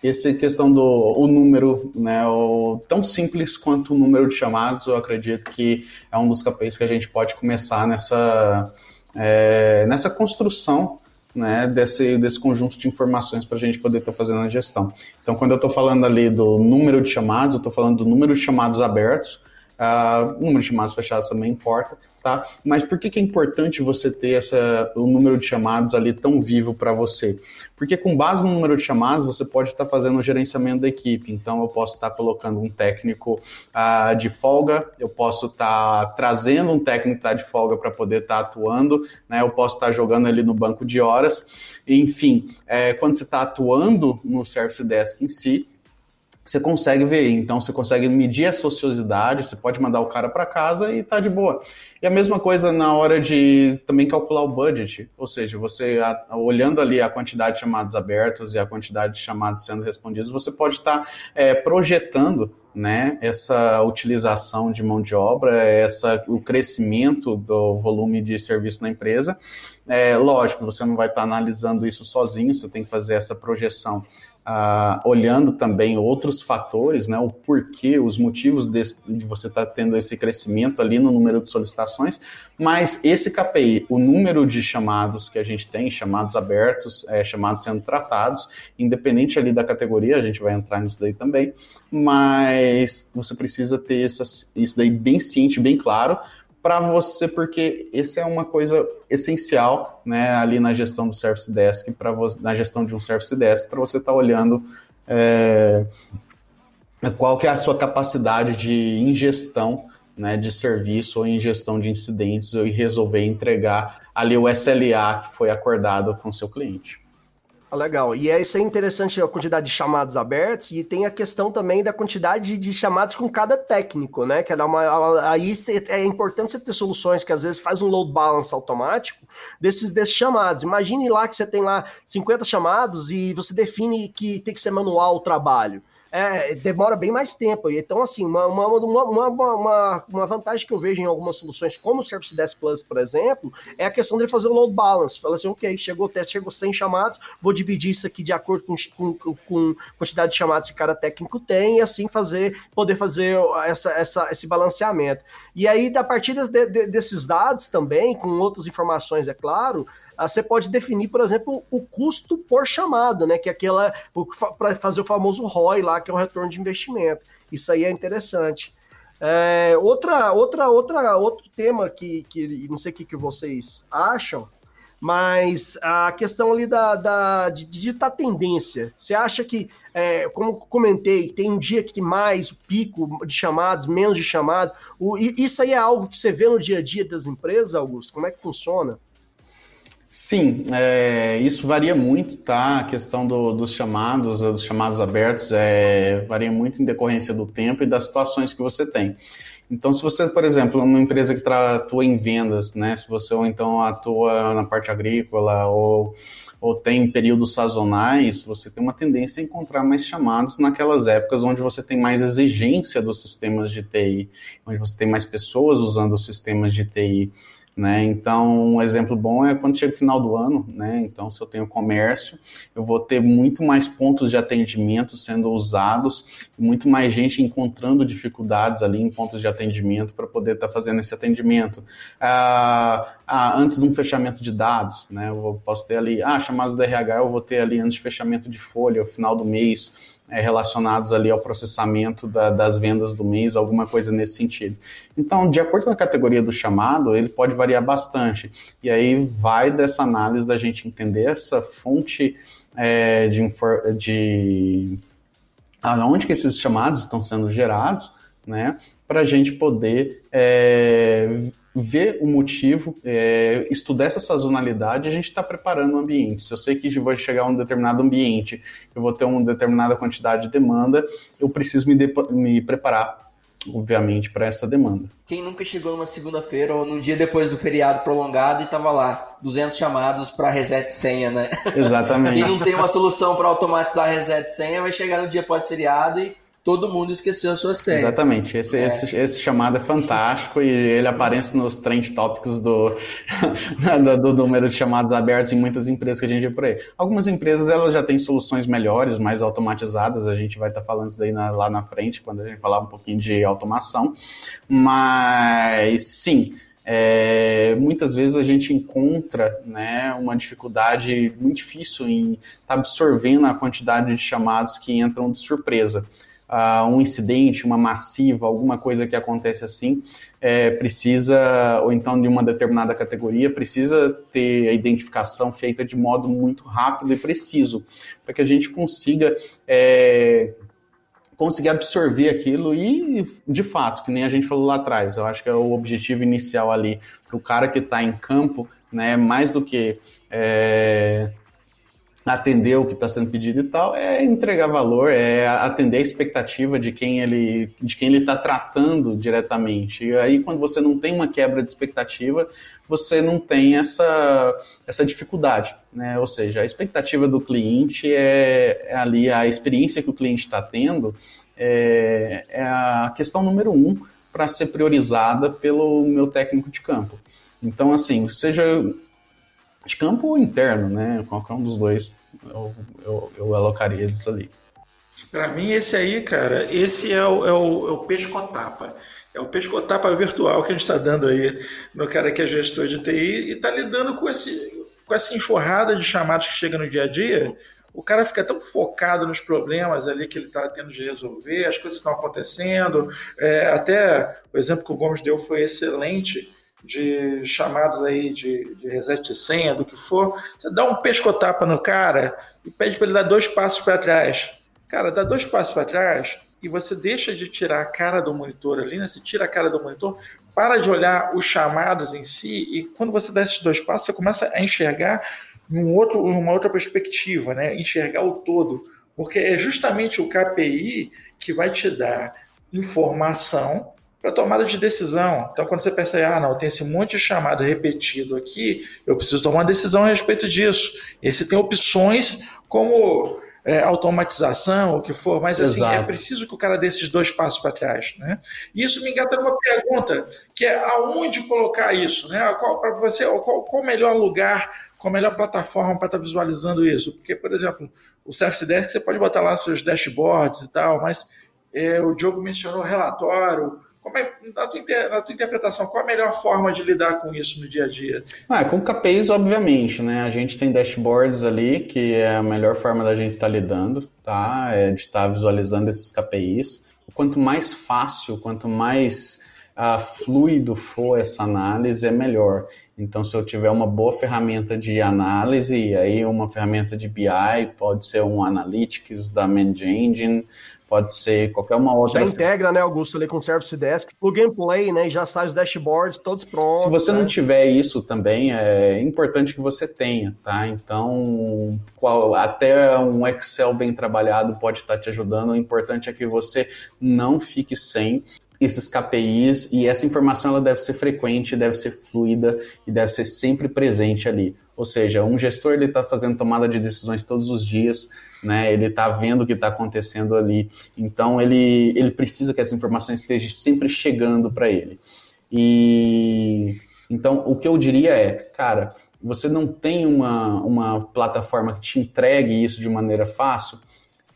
essa questão do o número, né, o, tão simples quanto o número de chamados, eu acredito que é um dos KPIs que a gente pode começar nessa, é, nessa construção né, desse, desse conjunto de informações para a gente poder estar tá fazendo a gestão. Então, quando eu estou falando ali do número de chamados, eu estou falando do número de chamados abertos, uh, número de chamados fechados também importa, tá? Mas por que, que é importante você ter essa, o número de chamados ali tão vivo para você? Porque com base no número de chamados, você pode estar fazendo o gerenciamento da equipe. Então, eu posso estar colocando um técnico uh, de folga, eu posso estar trazendo um técnico que está de folga para poder estar atuando, né? eu posso estar jogando ele no banco de horas. Enfim, é, quando você está atuando no Service Desk em si, você consegue ver. Então, você consegue medir a sociosidade, você pode mandar o cara para casa e tá de boa. E a mesma coisa na hora de também calcular o budget, ou seja, você olhando ali a quantidade de chamados abertos e a quantidade de chamados sendo respondidos, você pode estar tá, é, projetando né, essa utilização de mão de obra, essa, o crescimento do volume de serviço na empresa. É, lógico, você não vai estar tá analisando isso sozinho, você tem que fazer essa projeção ah, olhando também outros fatores, né, o porquê, os motivos desse, de você estar tá tendo esse crescimento ali no número de solicitações, mas esse KPI, o número de chamados que a gente tem, chamados abertos, é, chamados sendo tratados, independente ali da categoria, a gente vai entrar nisso daí também, mas você precisa ter essas, isso daí bem ciente, bem claro, para você, porque essa é uma coisa essencial, né, ali na gestão do Service Desk, para na gestão de um Service Desk, para você estar tá olhando é, qual que é a sua capacidade de ingestão né, de serviço ou ingestão de incidentes e resolver entregar ali o SLA que foi acordado com o seu cliente. Ah, legal. E é isso é interessante a quantidade de chamados abertos e tem a questão também da quantidade de chamados com cada técnico, né? Que é uma, aí é importante você ter soluções que às vezes faz um load balance automático desses, desses chamados. Imagine lá que você tem lá 50 chamados e você define que tem que ser manual o trabalho é, demora bem mais tempo. Então, assim, uma, uma, uma, uma, uma vantagem que eu vejo em algumas soluções, como o Service Desk Plus, por exemplo, é a questão de fazer o load balance. Fala assim, ok, chegou o teste, chegou 100 chamados, vou dividir isso aqui de acordo com, com, com quantidade de chamados que cada técnico tem, e assim fazer, poder fazer essa, essa, esse balanceamento. E aí, a partir de, de, desses dados também, com outras informações, é claro, você pode definir, por exemplo, o custo por chamada, né? Que é aquela para fazer o famoso ROI lá, que é o retorno de investimento. Isso aí é interessante. É, outra, outra, outra, outro tema que, que não sei o que, que vocês acham, mas a questão ali da, da de digitar tendência. Você acha que, é, como comentei, tem um dia que mais pico de chamados, menos de chamados. isso aí é algo que você vê no dia a dia das empresas, Augusto? Como é que funciona? Sim, é, isso varia muito, tá? A questão do, dos chamados, dos chamados abertos, é, varia muito em decorrência do tempo e das situações que você tem. Então, se você, por exemplo, é uma empresa que atua em vendas, né? Se você ou então atua na parte agrícola ou, ou tem períodos sazonais, você tem uma tendência a encontrar mais chamados naquelas épocas onde você tem mais exigência dos sistemas de TI, onde você tem mais pessoas usando os sistemas de TI. Né? Então, um exemplo bom é quando chega o final do ano, né? Então, se eu tenho comércio, eu vou ter muito mais pontos de atendimento sendo usados, muito mais gente encontrando dificuldades ali em pontos de atendimento para poder estar tá fazendo esse atendimento. Ah, ah, antes de um fechamento de dados, né? Eu posso ter ali, ah, chamados do RH, eu vou ter ali antes de fechamento de folha, final do mês é, relacionados ali ao processamento da, das vendas do mês, alguma coisa nesse sentido. Então, de acordo com a categoria do chamado, ele pode variar bastante. E aí vai dessa análise da gente entender essa fonte é, de, de aonde que esses chamados estão sendo gerados, né, para a gente poder é, ver o motivo, é, estudar essa sazonalidade, a gente está preparando o ambiente. Se eu sei que vai chegar a um determinado ambiente, eu vou ter uma determinada quantidade de demanda, eu preciso me, me preparar, obviamente, para essa demanda. Quem nunca chegou numa segunda-feira ou num dia depois do feriado prolongado e estava lá, 200 chamados para reset senha, né? Exatamente. Quem não tem uma solução para automatizar reset senha vai chegar no dia pós-feriado e todo mundo esqueceu a sua senha. Exatamente. Esse, é. esse, esse, chamado é fantástico e ele aparece nos trend topics do, do, número de chamados abertos em muitas empresas que a gente vê por aí. Algumas empresas elas já têm soluções melhores, mais automatizadas, a gente vai estar falando isso daí na, lá na frente, quando a gente falar um pouquinho de automação. Mas sim, é, muitas vezes a gente encontra né, uma dificuldade muito difícil em estar tá absorvendo a quantidade de chamados que entram de surpresa. Uh, um incidente, uma massiva, alguma coisa que acontece assim, é, precisa, ou então de uma determinada categoria, precisa ter a identificação feita de modo muito rápido e preciso, para que a gente consiga é, conseguir absorver aquilo e, de fato, que nem a gente falou lá atrás, eu acho que é o objetivo inicial ali para o cara que está em campo, né, mais do que é, atender o que está sendo pedido e tal, é entregar valor, é atender a expectativa de quem ele de quem ele está tratando diretamente. E aí, quando você não tem uma quebra de expectativa, você não tem essa, essa dificuldade, né? Ou seja, a expectativa do cliente é, é ali a experiência que o cliente está tendo é, é a questão número um para ser priorizada pelo meu técnico de campo. Então, assim, seja de campo ou interno, né? Qualquer um dos dois, eu, eu, eu alocaria eles ali. Para mim, esse aí, cara, esse é o, é o, é o pescotapa. É o pescotapa virtual que a gente está dando aí no cara que é gestor de TI e está lidando com, esse, com essa enxurrada de chamados que chega no dia a dia. O cara fica tão focado nos problemas ali que ele está tendo de resolver, as coisas estão acontecendo. É, até o exemplo que o Gomes deu foi excelente de chamados aí de, de reset de senha, do que for, você dá um pescotapa no cara e pede para ele dar dois passos para trás. Cara, dá dois passos para trás e você deixa de tirar a cara do monitor ali, né? Você tira a cara do monitor, para de olhar os chamados em si e quando você dá esses dois passos, você começa a enxergar num outro, uma outra perspectiva, né? Enxergar o todo, porque é justamente o KPI que vai te dar informação para tomada de decisão. Então, quando você percebe, ah, não, tem esse monte de chamado repetido aqui, eu preciso tomar uma decisão a respeito disso. E aí você tem opções como é, automatização, o que for, mas assim, é Exato. é preciso que o cara dê esses dois passos para trás. Né? E isso me engata numa pergunta, que é aonde colocar isso? Né? Qual, para você, qual, qual o melhor lugar, qual a melhor plataforma para estar tá visualizando isso? Porque, por exemplo, o Service Desk você pode botar lá seus dashboards e tal, mas é, o Diogo mencionou relatório, como é, na, tua, na tua interpretação, qual a melhor forma de lidar com isso no dia a dia? Ah, com KPIs, obviamente, né? A gente tem dashboards ali, que é a melhor forma da gente estar tá lidando, tá? É de estar tá visualizando esses KPIs. Quanto mais fácil, quanto mais uh, fluido for essa análise, é melhor. Então, se eu tiver uma boa ferramenta de análise, aí uma ferramenta de BI, pode ser um Analytics da Manage Engine, pode ser qualquer uma outra. Já integra, né, Augusto, ali com o Service Desk, o gameplay, né, e já sai os dashboards todos prontos. Se você né? não tiver isso também, é importante que você tenha, tá? Então, qual, até um Excel bem trabalhado pode estar te ajudando. O importante é que você não fique sem esses KPIs e essa informação ela deve ser frequente, deve ser fluida e deve ser sempre presente ali. Ou seja, um gestor ele está fazendo tomada de decisões todos os dias, né? Ele está vendo o que está acontecendo ali. Então ele, ele precisa que essa informação esteja sempre chegando para ele. E então o que eu diria é, cara, você não tem uma, uma plataforma que te entregue isso de maneira fácil,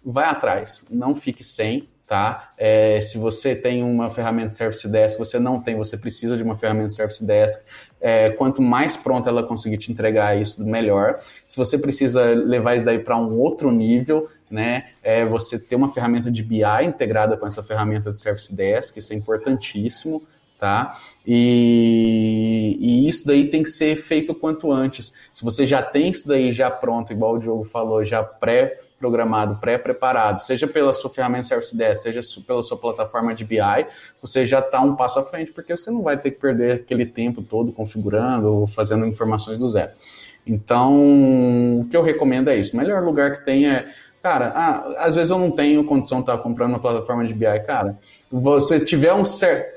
vai atrás, não fique sem, tá? É, se você tem uma ferramenta Service Desk, você não tem, você precisa de uma ferramenta Service Desk. É, quanto mais pronta ela conseguir te entregar isso, melhor. Se você precisa levar isso daí para um outro nível, né? É, você ter uma ferramenta de BI integrada com essa ferramenta de Service Desk, isso é importantíssimo, tá? E, e, isso daí tem que ser feito quanto antes. Se você já tem isso daí já pronto, igual o Diogo falou, já pré programado, pré-preparado, seja pela sua ferramenta Service Desk, seja pela sua plataforma de BI, você já está um passo à frente, porque você não vai ter que perder aquele tempo todo configurando ou fazendo informações do zero. Então, o que eu recomendo é isso. O melhor lugar que tem é cara, ah, às vezes eu não tenho condição de estar comprando uma plataforma de BI, cara. Você tiver um certo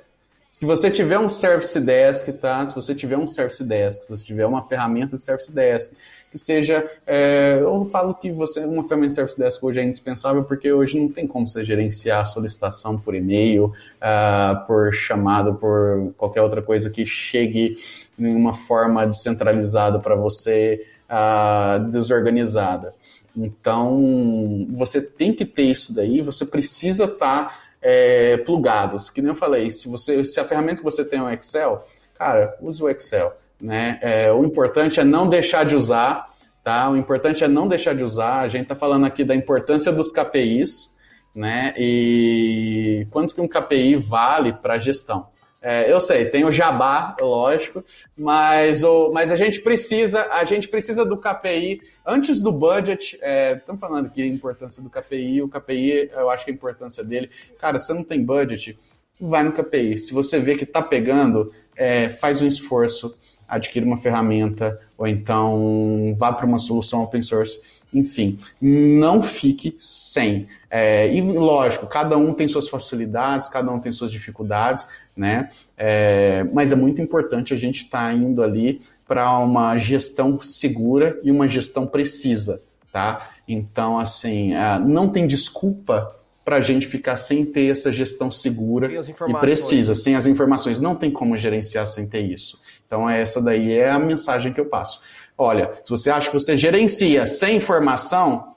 Se você tiver um Service Desk, tá? Se você tiver um Service Desk, se você tiver uma ferramenta de Service Desk, que seja, é, eu falo que você uma ferramenta de Service Desk hoje é indispensável porque hoje não tem como você gerenciar a solicitação por e-mail, uh, por chamada, por qualquer outra coisa que chegue em uma forma descentralizada para você, uh, desorganizada. Então, você tem que ter isso daí, você precisa estar tá, é, plugado. Que nem eu falei, se, você, se a ferramenta que você tem é o Excel, cara, use o Excel. Né? É, o importante é não deixar de usar, tá? O importante é não deixar de usar. A gente está falando aqui da importância dos KPIs, né? E quanto que um KPI vale para a gestão. É, eu sei, tem o jabá, lógico, mas, o, mas a gente precisa, a gente precisa do KPI antes do budget. É, estamos falando aqui a importância do KPI. O KPI, eu acho que a importância dele, cara, você não tem budget, vai no KPI. Se você vê que está pegando, é, faz um esforço, adquira uma ferramenta ou então vá para uma solução open source enfim, não fique sem. É, e lógico, cada um tem suas facilidades, cada um tem suas dificuldades, né? É, mas é muito importante a gente estar tá indo ali para uma gestão segura e uma gestão precisa, tá? Então, assim, é, não tem desculpa para a gente ficar sem ter essa gestão segura e precisa, sem as informações. Não tem como gerenciar sem ter isso. Então, essa daí é a mensagem que eu passo. Olha, se você acha que você gerencia sem informação,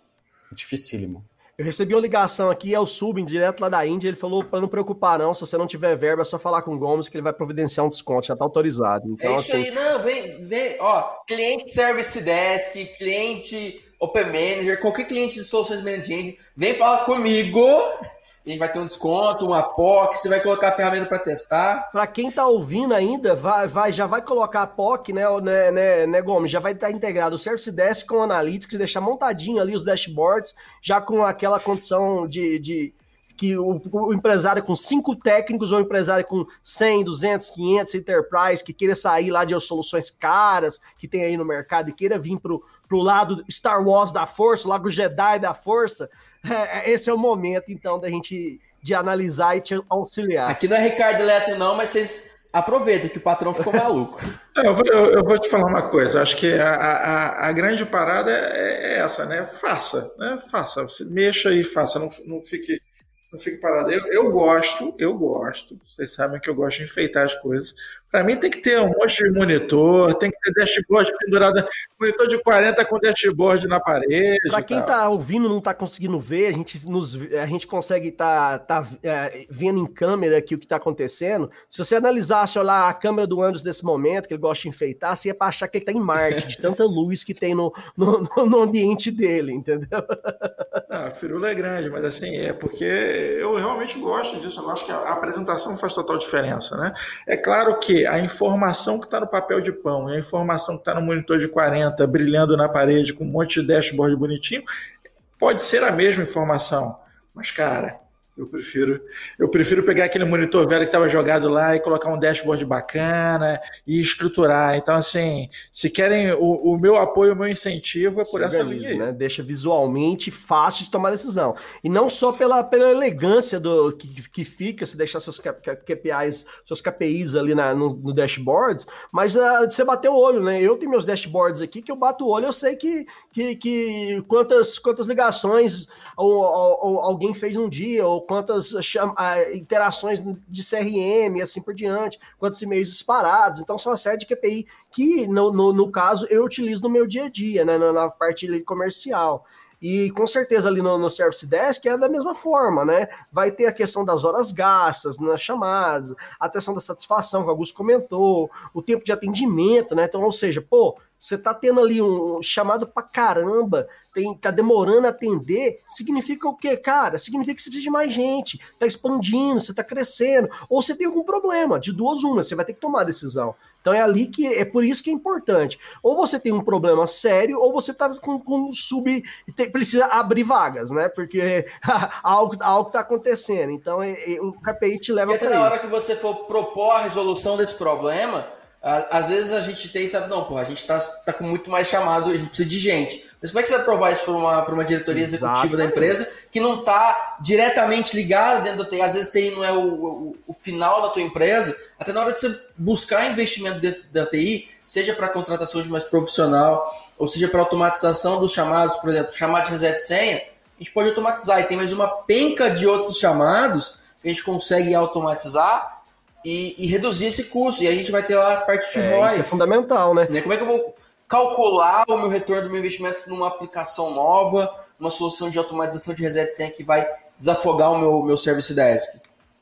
dificílimo. Eu recebi uma ligação aqui, é o Subin, direto lá da Índia. Ele falou para não preocupar, não. Se você não tiver verba, é só falar com o Gomes que ele vai providenciar um desconto, já tá autorizado. Então, é isso assim... aí, não, vem, vem, ó, cliente Service Desk, cliente Open Manager, qualquer cliente de soluções management, vem falar comigo a gente vai ter um desconto, uma POC, você vai colocar a ferramenta para testar. Para quem está ouvindo ainda, vai, vai, já vai colocar a POC, né, né, né, né Gomes? Já vai estar tá integrado o Service Desk com o Analytics, deixar montadinho ali os dashboards, já com aquela condição de, de que o, o, empresário com cinco técnicos ou o empresário com 100, 200, 500 enterprise que queira sair lá de soluções caras que tem aí no mercado e queira vir pro, pro lado Star Wars da força, lá pro Jedi da força, é, é, esse é o momento, então, da gente de analisar e te auxiliar. Aqui não é Ricardo Eletro, não, mas vocês aproveitem que o patrão ficou maluco. eu, vou, eu, eu, vou, te falar uma coisa. Acho que a, a, a grande parada é, é, essa, né? Faça, né? Faça. Mexa e faça. Não, não fique não fique parado. Eu, eu gosto, eu gosto. Vocês sabem que eu gosto de enfeitar as coisas. Para mim tem que ter um monte de monitor, tem que ter dashboard pendurado, monitor de 40 com dashboard na parede. Para quem está ouvindo não está conseguindo ver, a gente, nos, a gente consegue estar tá, tá, é, vendo em câmera aqui o que está acontecendo. Se você analisasse lá a câmera do Andros desse momento, que ele gosta de enfeitar, você ia achar que ele está em Marte, de tanta luz que tem no, no, no ambiente dele, entendeu? Ah, a firula é grande, mas assim, é porque eu realmente gosto disso. Eu acho que a apresentação faz total diferença, né? É claro que a informação que está no papel de pão e a informação que está no monitor de 40, brilhando na parede com um monte de dashboard bonitinho, pode ser a mesma informação. Mas, cara, eu prefiro, eu prefiro pegar aquele monitor velho que estava jogado lá e colocar um dashboard bacana e estruturar. Então, assim, se querem o, o meu apoio, o meu incentivo é por Sim, essa linha. Né? Deixa visualmente fácil de tomar decisão. E não só pela, pela elegância do que, que fica, se deixar seus KPIs, seus KPIs ali na, no, no dashboards, mas uh, você bater o olho, né? Eu tenho meus dashboards aqui que eu bato o olho, eu sei que, que, que quantas, quantas ligações ou, ou, ou alguém fez um dia, ou quantas interações de CRM e assim por diante, quantos e-mails disparados. Então, são uma série de KPI que, no, no, no caso, eu utilizo no meu dia a dia, né, na, na parte comercial. E com certeza ali no, no, Service Desk é da mesma forma, né? Vai ter a questão das horas gastas nas chamadas, a questão da satisfação que o Augusto comentou, o tempo de atendimento, né? Então, ou seja, pô, você tá tendo ali um chamado pra caramba, tem, tá demorando a atender, significa o quê, cara? Significa que você precisa de mais gente, tá expandindo, você tá crescendo, ou você tem algum problema, de duas uma, você vai ter que tomar a decisão. Então é ali que é por isso que é importante. Ou você tem um problema sério, ou você tá com, com sub. Tem, precisa abrir vagas, né? Porque algo, algo tá acontecendo. Então é, é, o KPI te leva para isso. na hora que você for propor a resolução desse problema, Às vezes a gente tem, sabe, não, pô, a gente tá, tá com muito mais chamado, a gente precisa de gente. Mas como é que você vai provar isso para uma, uma diretoria executiva da empresa que não está diretamente ligada dentro da TI? Às vezes TI não é o, o, o, final da tua empresa. Até na hora de você buscar investimento dentro da TI, seja para contratação de mais profissional, ou seja para automatização dos chamados, por exemplo, chamado de reset senha, a gente pode automatizar. E tem mais uma penca de outros chamados que a gente consegue automatizar e, e, reduzir esse custo. E a gente vai ter lá a parte de é, Isso é fundamental, né? né? Como é que eu vou calcular o meu retorno do meu investimento numa aplicação nova, uma solução de automatização de reset senha que vai desafogar o meu, meu service desk?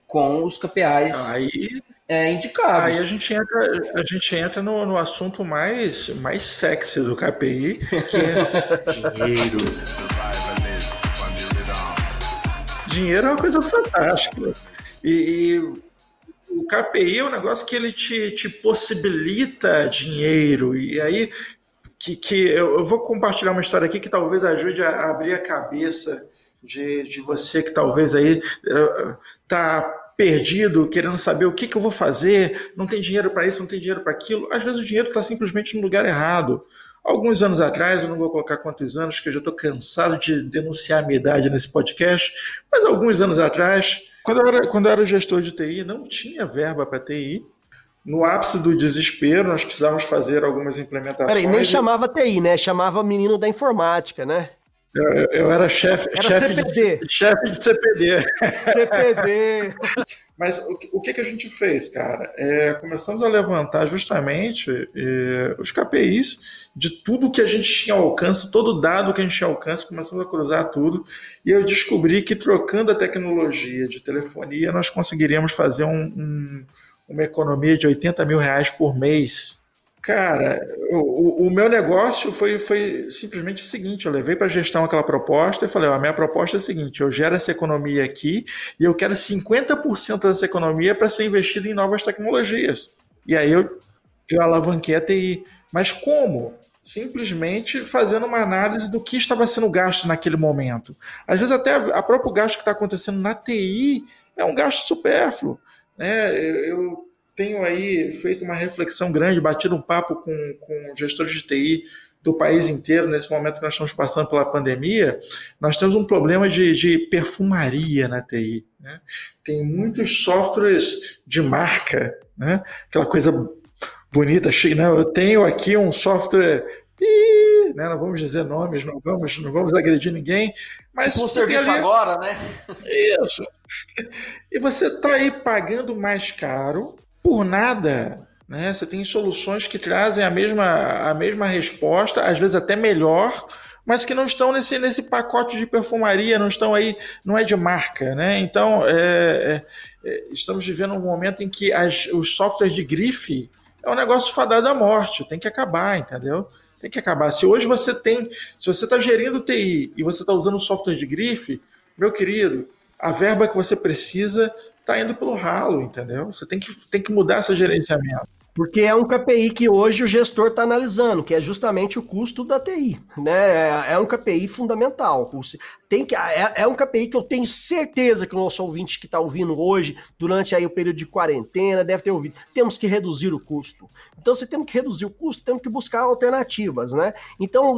Com os KPIs aí, é, indicados. Aí a gente entra, a gente entra no, no assunto mais, mais sexy do KPI, que é dinheiro. dinheiro é uma coisa fantástica. E, e o KPI é um negócio que ele te, te possibilita dinheiro. E aí que, que eu, eu, vou compartilhar uma história aqui que talvez ajude a abrir a cabeça de, de você que talvez aí está uh, perdido, querendo saber o que, que eu vou fazer, não tem dinheiro para isso, não tem dinheiro para aquilo. Às vezes o dinheiro está simplesmente no lugar errado. Alguns anos atrás, eu não vou colocar quantos anos, que eu já estou cansado de denunciar a minha idade nesse podcast, mas alguns anos atrás, quando eu era, quando eu era gestor de TI, não tinha verba para TI. No ápice do desespero, nós precisávamos fazer algumas implementações. Peraí, nem chamava TI, né? Chamava menino da informática, né? Eu, eu era chefe chef de, chef de CPD. CPD. Mas o, o que, que a gente fez, cara? É, começamos a levantar justamente é, os KPIs de tudo que a gente tinha alcance, todo dado que a gente tinha alcance, começamos a cruzar tudo. E eu descobri que trocando a tecnologia de telefonia, nós conseguiríamos fazer um, um, uma economia de 80 mil reais por mês Cara, o, o, meu negócio foi, foi simplesmente o seguinte: eu levei para a gestão aquela proposta e falei: ó, a minha proposta é a seguinte, eu gero essa economia aqui e eu quero 50% dessa economia para ser investida em novas tecnologias. E aí eu, eu alavanquei a TI. Mas como? Simplesmente fazendo uma análise do que estava sendo gasto naquele momento. Às vezes, até a próprio gasto que está acontecendo na TI é um gasto supérfluo. Né? eu, eu tenho aí feito uma reflexão grande, batido um papo com, com gestores de TI do país inteiro, nesse momento que nós estamos passando pela pandemia, nós temos um problema de, de perfumaria na TI. Né? Tem muitos softwares de marca, né? aquela coisa bonita, chique. Né? Eu tenho aqui um software né? Não vamos dizer nomes, não vamos, não vamos agredir ninguém. Mas tipo um serviço ali... agora, né? Isso. E você está aí pagando mais caro por nada. Né? Você tem soluções que trazem a mesma, a mesma resposta, às vezes até melhor, mas que não estão nesse, nesse pacote de perfumaria, não estão aí, não é de marca. Né? Então, é, é, é, estamos vivendo um momento em que as, os softwares de grife é um negócio fadado à morte, tem que acabar, entendeu? Tem que acabar. Se hoje você tem, se você está gerindo TI e você está usando software de grife, meu querido, a verba que você precisa está indo pelo ralo, entendeu? Você tem que, tem que mudar esse gerenciamento. Porque é um KPI que hoje o gestor está analisando, que é justamente o custo da TI. Né? É um KPI fundamental. Tem que, é, é um KPI que eu tenho certeza que o nosso ouvinte que está ouvindo hoje, durante aí o período de quarentena, deve ter ouvido. Temos que reduzir o custo. Então, se temos que reduzir o custo, temos que buscar alternativas, né? Então,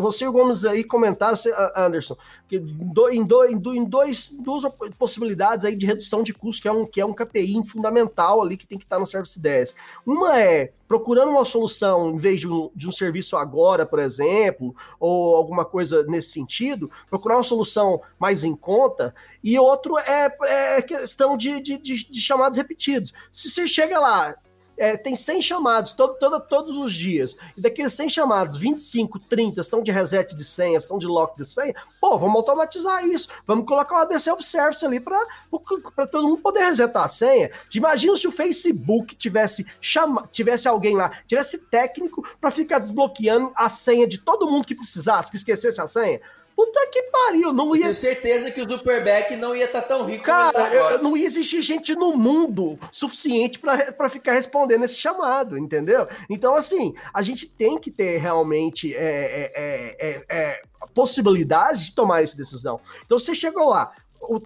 você e o Gomes aí comentaram, Anderson, que em, do, em, do, em dois, duas possibilidades aí de redução de custo, que é um, que é um KPI fundamental ali que tem que estar no Service 10. Uma é procurando uma solução em vez de um, de um serviço agora, por exemplo, ou alguma coisa nesse sentido, procurar uma solução mais em conta, e outro é, é questão de, de, de, de chamados repetidos. Se você chega lá, é, tem 100 chamados todo, todo, todos os dias, e daqueles 100 chamados, 25, 30 são de reset de senha, são de lock de senha, pô, vamos automatizar isso, vamos colocar o ADC of Service ali para todo mundo poder resetar a senha. Imagina se o Facebook tivesse, chama, tivesse alguém lá, tivesse técnico para ficar desbloqueando a senha de todo mundo que precisasse, que esquecesse a senha. Puta que pariu, não ia. Tenho certeza que o Superback não ia estar tá tão rico Cara, tá agora. não ia existir gente no mundo suficiente para ficar respondendo esse chamado, entendeu? Então, assim, a gente tem que ter realmente é, é, é, é, é possibilidade de tomar essa decisão. Então, você chegou lá,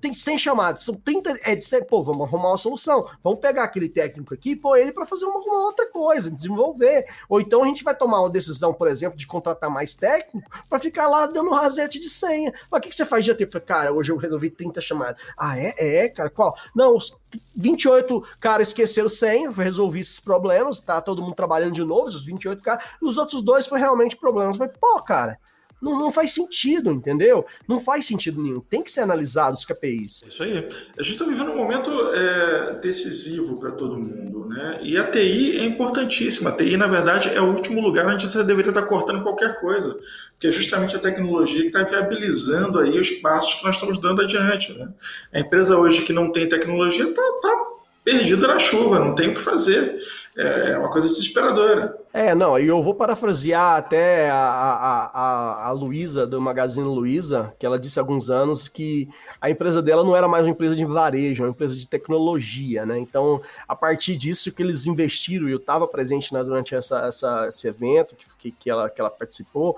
tem 100 chamadas, são 30, é de 100, pô, vamos arrumar uma solução, vamos pegar aquele técnico aqui e pôr ele para fazer uma, uma, outra coisa, desenvolver. Ou então a gente vai tomar uma decisão, por exemplo, de contratar mais técnico para ficar lá dando um rasete de senha. Mas o que, que você faz de tempo? Cara, hoje eu resolvi 30 chamadas. Ah, é? É, cara, qual? Não, os 28 caras esqueceram senha, resolvi esses problemas, tá todo mundo trabalhando de novo, os 28 caras, os outros dois foi realmente problemas. Mas, pô, cara, não, não, faz sentido, entendeu? Não faz sentido nenhum. Tem que ser analisado os KPIs. Isso aí. A gente está vivendo um momento é, decisivo para todo mundo, né? E a TI é importantíssima. A TI, na verdade, é o último lugar onde você deveria estar cortando qualquer coisa. Porque é justamente a tecnologia que está viabilizando aí os passos que nós estamos dando adiante, né? A empresa hoje que não tem tecnologia está tá perdida na chuva, não tem o que fazer. É, é uma coisa desesperadora. É, não, e eu vou parafrasear até a, a, a, a Luísa, do Magazine Luiza, que ela disse há alguns anos que a empresa dela não era mais uma empresa de varejo, uma empresa de tecnologia, né? Então, a partir disso que eles investiram, e eu estava presente né, durante essa, essa, esse evento que, que, ela, que ela participou,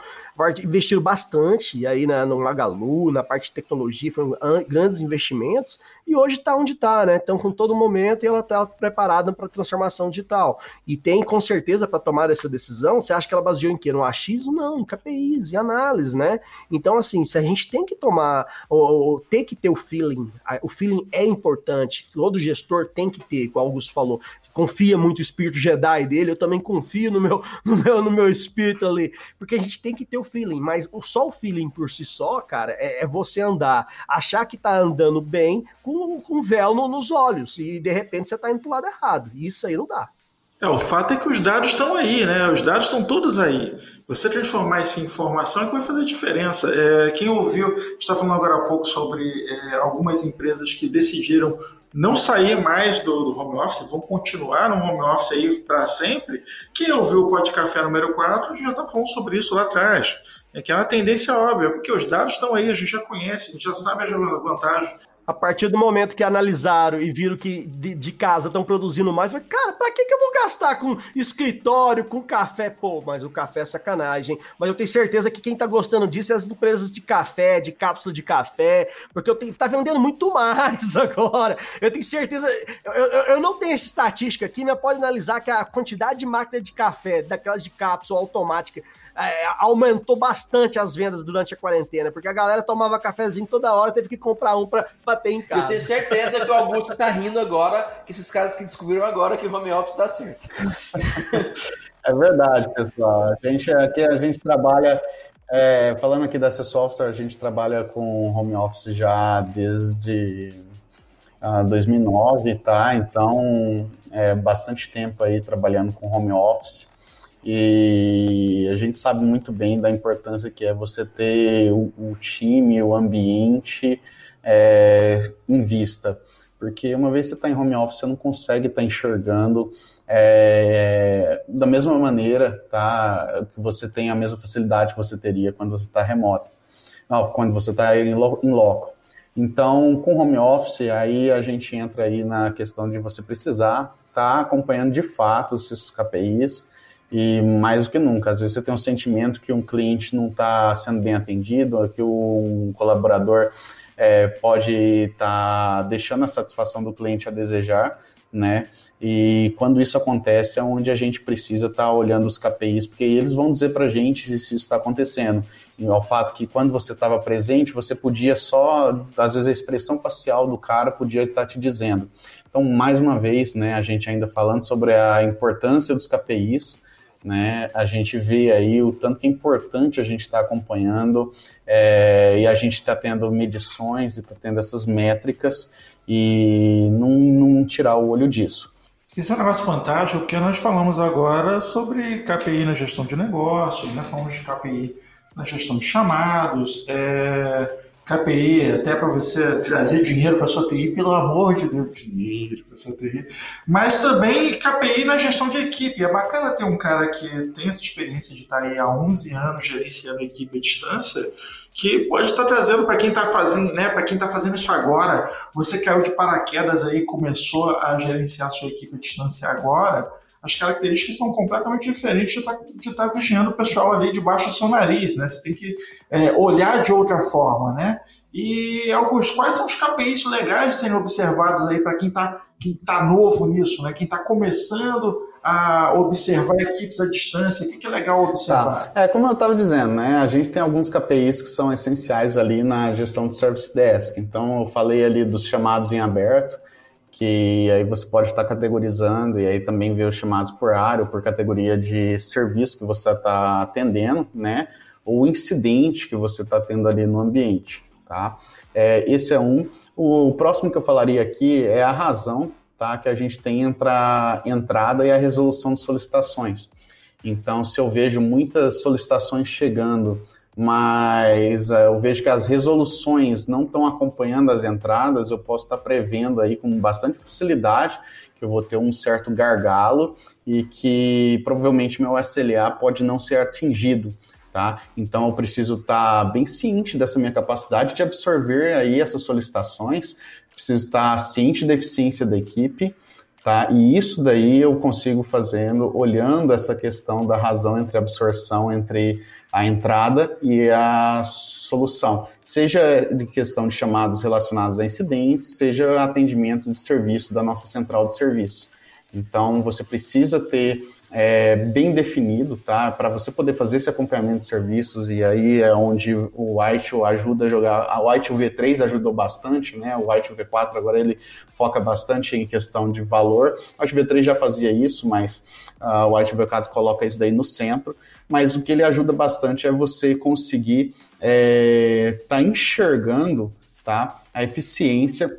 investiram bastante aí na, no Magalu, na parte de tecnologia, foram grandes investimentos, e hoje está onde está, né? Então, com todo momento, e ela está preparada para a transformação digital. E tem, com certeza, para tomar essa decisão, você acha que ela baseou em quê? No achismo? Não, em KPIs, em análise, né? Então, assim, se a gente tem que tomar, ou, ou que ter o feeling, o feeling é importante, todo gestor tem que ter, como o Augusto falou, confia muito o espírito Jedi dele, eu também confio no meu, no meu, no meu espírito ali, porque a gente tem que ter o feeling, mas só o feeling por si só, cara, é, é você andar, achar que tá andando bem com, com véu no, nos olhos, e de repente você tá indo pro lado errado, isso aí não dá. É, o fato é que os dados estão aí, né? Os dados estão todos aí. Você transformar em informação é que vai fazer diferença. É, quem ouviu, está falando agora há pouco sobre é, algumas empresas que decidiram não sair mais do, do, home office, vão continuar no home office aí para sempre. Quem ouviu o Pod Café número 4 já está falando sobre isso lá atrás. É que é uma tendência óbvia, porque os dados estão aí, a gente já conhece, a gente já sabe as vantagens a partir do momento que analisaram e viram que de, de casa estão produzindo mais, falei, cara, pra que, que eu vou gastar com escritório, com café? Pô, mas o café é sacanagem. Mas eu tenho certeza que quem tá gostando disso é as empresas de café, de cápsula de café, porque eu tenho, tá vendendo muito mais agora. Eu tenho certeza, eu, eu, eu não tenho essa estatística aqui, mas pode analisar que a quantidade de máquina de café, daquelas de cápsula automática, é, aumentou bastante as vendas durante a quarentena, porque a galera tomava cafezinho toda hora, teve que comprar um para bater em casa. Eu tenho certeza que o Augusto tá rindo agora, que esses caras que descobriram agora que o home office tá certo. É verdade, pessoal. A gente aqui a gente trabalha é, falando aqui da C Software, a gente trabalha com home office já desde uh, ah, 2009, tá? Então, é bastante tempo aí trabalhando com home office. E a gente sabe muito bem da importância que é você ter o, o time, o ambiente é, em vista. Porque uma vez que você está em home office, você não consegue estar tá enxergando é, da mesma maneira tá, que você tem a mesma facilidade que você teria quando você está remoto, não, quando você está em, loco. Então, com home office, aí a gente entra aí na questão de você precisar estar tá acompanhando de fato os seus KPIs, e mais do que nunca, às vezes você tem um sentimento que um cliente não está sendo bem atendido, que um colaborador é, pode estar tá deixando a satisfação do cliente a desejar, né? E quando isso acontece é onde a gente precisa estar tá olhando os KPIs, porque eles vão dizer para a gente se isso está acontecendo. E ao fato que quando você estava presente, você podia só, às vezes a expressão facial do cara podia estar tá te dizendo. Então, mais uma vez, né, a gente ainda falando sobre a importância dos KPIs, né? A gente vê aí o tanto que é importante a gente estar tá acompanhando é, e a gente está tendo medições e está tendo essas métricas e não, não, tirar o olho disso. Isso é um negócio fantástico, porque nós falamos agora sobre KPI na gestão de negócios, né? falamos de KPI na gestão de chamados, é, KPI, até para você trazer dinheiro para sua TI, pelo amor de Deus, dinheiro para sua TI. Mas também KPI na gestão de equipe. É bacana ter um cara que tem essa experiência de estar aí há 11 anos gerenciando a equipe à distância, que pode estar trazendo para quem está fazendo, né, para quem está fazendo isso agora. Você caiu de paraquedas aí, começou a gerenciar a sua equipe à distância agora as características são completamente diferentes de estar tá, tá vigiando o pessoal ali debaixo do seu nariz, né? Você tem que é, olhar de outra forma, né? E, Augusto, quais são os KPIs legais de serem observados aí para quem está quem tá novo nisso, né? Quem está começando a observar equipes à distância? O que, é legal observar? Tá. É, como eu estava dizendo, né? A gente tem alguns KPIs que são essenciais ali na gestão de Service Desk. Então, eu falei ali dos chamados em aberto, que aí você pode estar categorizando e aí também ver os chamados por área ou por categoria de serviço que você está atendendo, né? Ou incidente que você está tendo ali no ambiente, tá? É, esse é um. O próximo que eu falaria aqui é a razão, tá? Que a gente tem entre a entrada e a resolução de solicitações. Então, se eu vejo muitas solicitações chegando mas uh, eu vejo que as resoluções não estão acompanhando as entradas, eu posso estar prevendo aí com bastante facilidade que eu vou ter um certo gargalo e que provavelmente meu SLA pode não ser atingido, tá? Então eu preciso estar bem ciente dessa minha capacidade de absorver aí essas solicitações, preciso estar ciente da eficiência da equipe, tá? E isso daí eu consigo fazendo olhando essa questão da razão entre absorção entre a entrada e a solução, seja de questão de chamados relacionados a incidentes, seja atendimento de serviço da nossa central de serviço. Então, você precisa ter é, bem definido, tá? Para você poder fazer esse acompanhamento de serviços, e aí é onde o White ajuda a jogar. A White V3 ajudou bastante, né? O White V4 agora ele foca bastante em questão de valor. O White V3 já fazia isso, mas uh, o White V4 coloca isso daí no centro mas o que ele ajuda bastante é você conseguir estar é, tá enxergando tá, a eficiência,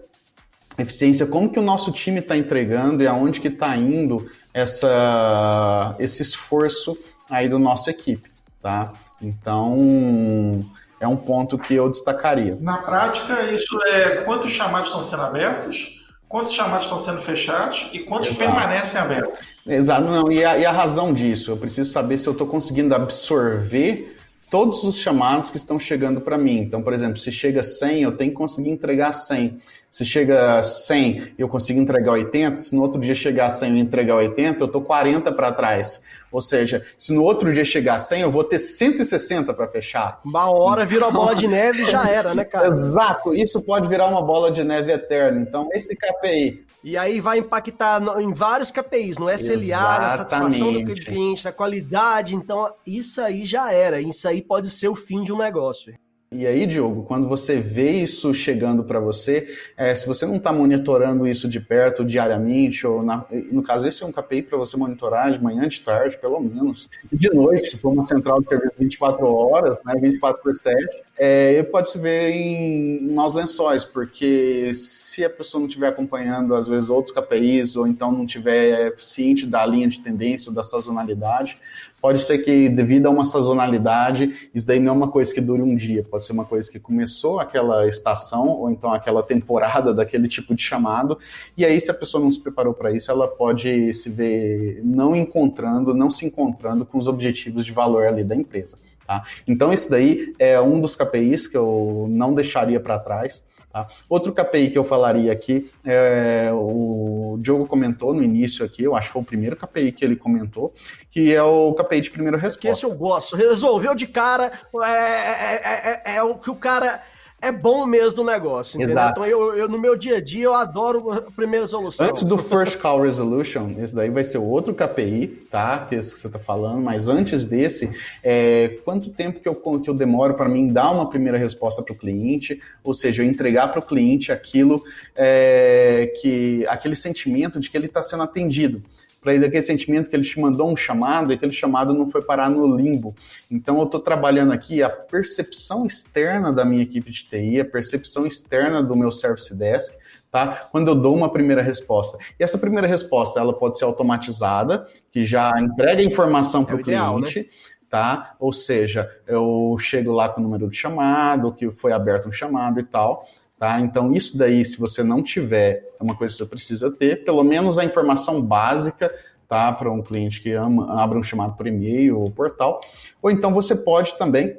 eficiência, como que o nosso time está entregando e aonde que está indo essa, esse esforço aí do nossa equipe, tá? Então, é um ponto que eu destacaria. Na prática, isso é quantos chamados estão sendo abertos, quantos chamados estão sendo fechados e quantos Exato. permanecem abertos. Exato, não, e a, e a razão disso? Eu preciso saber se eu estou conseguindo absorver todos os chamados que estão chegando para mim. Então, por exemplo, se chega 100, eu tenho que conseguir entregar 100. Se chega 100, eu consigo entregar 80. Se no outro dia chegar 100 e entregar 80, eu estou 40 para trás. Ou seja, se no outro dia chegar 100, eu vou ter 160 para fechar. Uma hora vira uma bola de neve e já era, né, cara? Exato, isso pode virar uma bola de neve eterna. Então, esse KPI e aí vai impactar em vários KPIs, no SLA, Exatamente. na satisfação do cliente, na qualidade. Então, isso aí já era. Isso aí pode ser o fim de um negócio. E aí, Diogo, quando você vê isso chegando para você, é, se você não está monitorando isso de perto diariamente, ou na, no caso, esse é um KPI para você monitorar de manhã, de tarde, pelo menos, de noite, se for uma central de serviço 24 horas, né, 24 por 7, é, pode se ver em maus lençóis, porque se a pessoa não estiver acompanhando, às vezes, outros KPIs, ou então não estiver ciente da linha de tendência ou da sazonalidade, pode ser que, devido a uma sazonalidade, isso daí não é uma coisa que dure um dia, pode ser uma coisa que começou aquela estação, ou então aquela temporada daquele tipo de chamado, e aí, se a pessoa não se preparou para isso, ela pode se ver não encontrando, não se encontrando com os objetivos de valor ali da empresa. Tá? Então, esse daí é um dos KPIs que eu não deixaria para trás. Tá? Outro KPI que eu falaria aqui, é, o Diogo comentou no início aqui, eu acho que foi o primeiro KPI que ele comentou, que é o KPI de primeira resposta. Que esse eu gosto. Resolveu de cara, é, é, é, é o que o cara é bom mesmo do negócio, entendeu? Exato. Então, eu, eu, no meu dia a dia, eu adoro a primeira solução. Antes do First Call Resolution, esse daí vai ser outro KPI, tá? Que é esse que você está falando, mas antes desse, é, quanto tempo que eu, que eu demoro para mim dar uma primeira resposta para o cliente, ou seja, eu entregar para o cliente aquilo é, que aquele sentimento de que ele está sendo atendido para daquele sentimento que ele te mandou um chamado e aquele chamado não foi parar no limbo. Então eu estou trabalhando aqui a percepção externa da minha equipe de TI, a percepção externa do meu service desk, tá? Quando eu dou uma primeira resposta. E essa primeira resposta ela pode ser automatizada, que já entrega a informação para o é cliente. Né? Tá? Ou seja, eu chego lá com o número de chamado, que foi aberto um chamado e tal, Tá? Então, isso daí, se você não tiver, é uma coisa que você precisa ter, pelo menos a informação básica tá? para um cliente que ama, abra um chamado por e-mail ou portal. Ou então você pode também,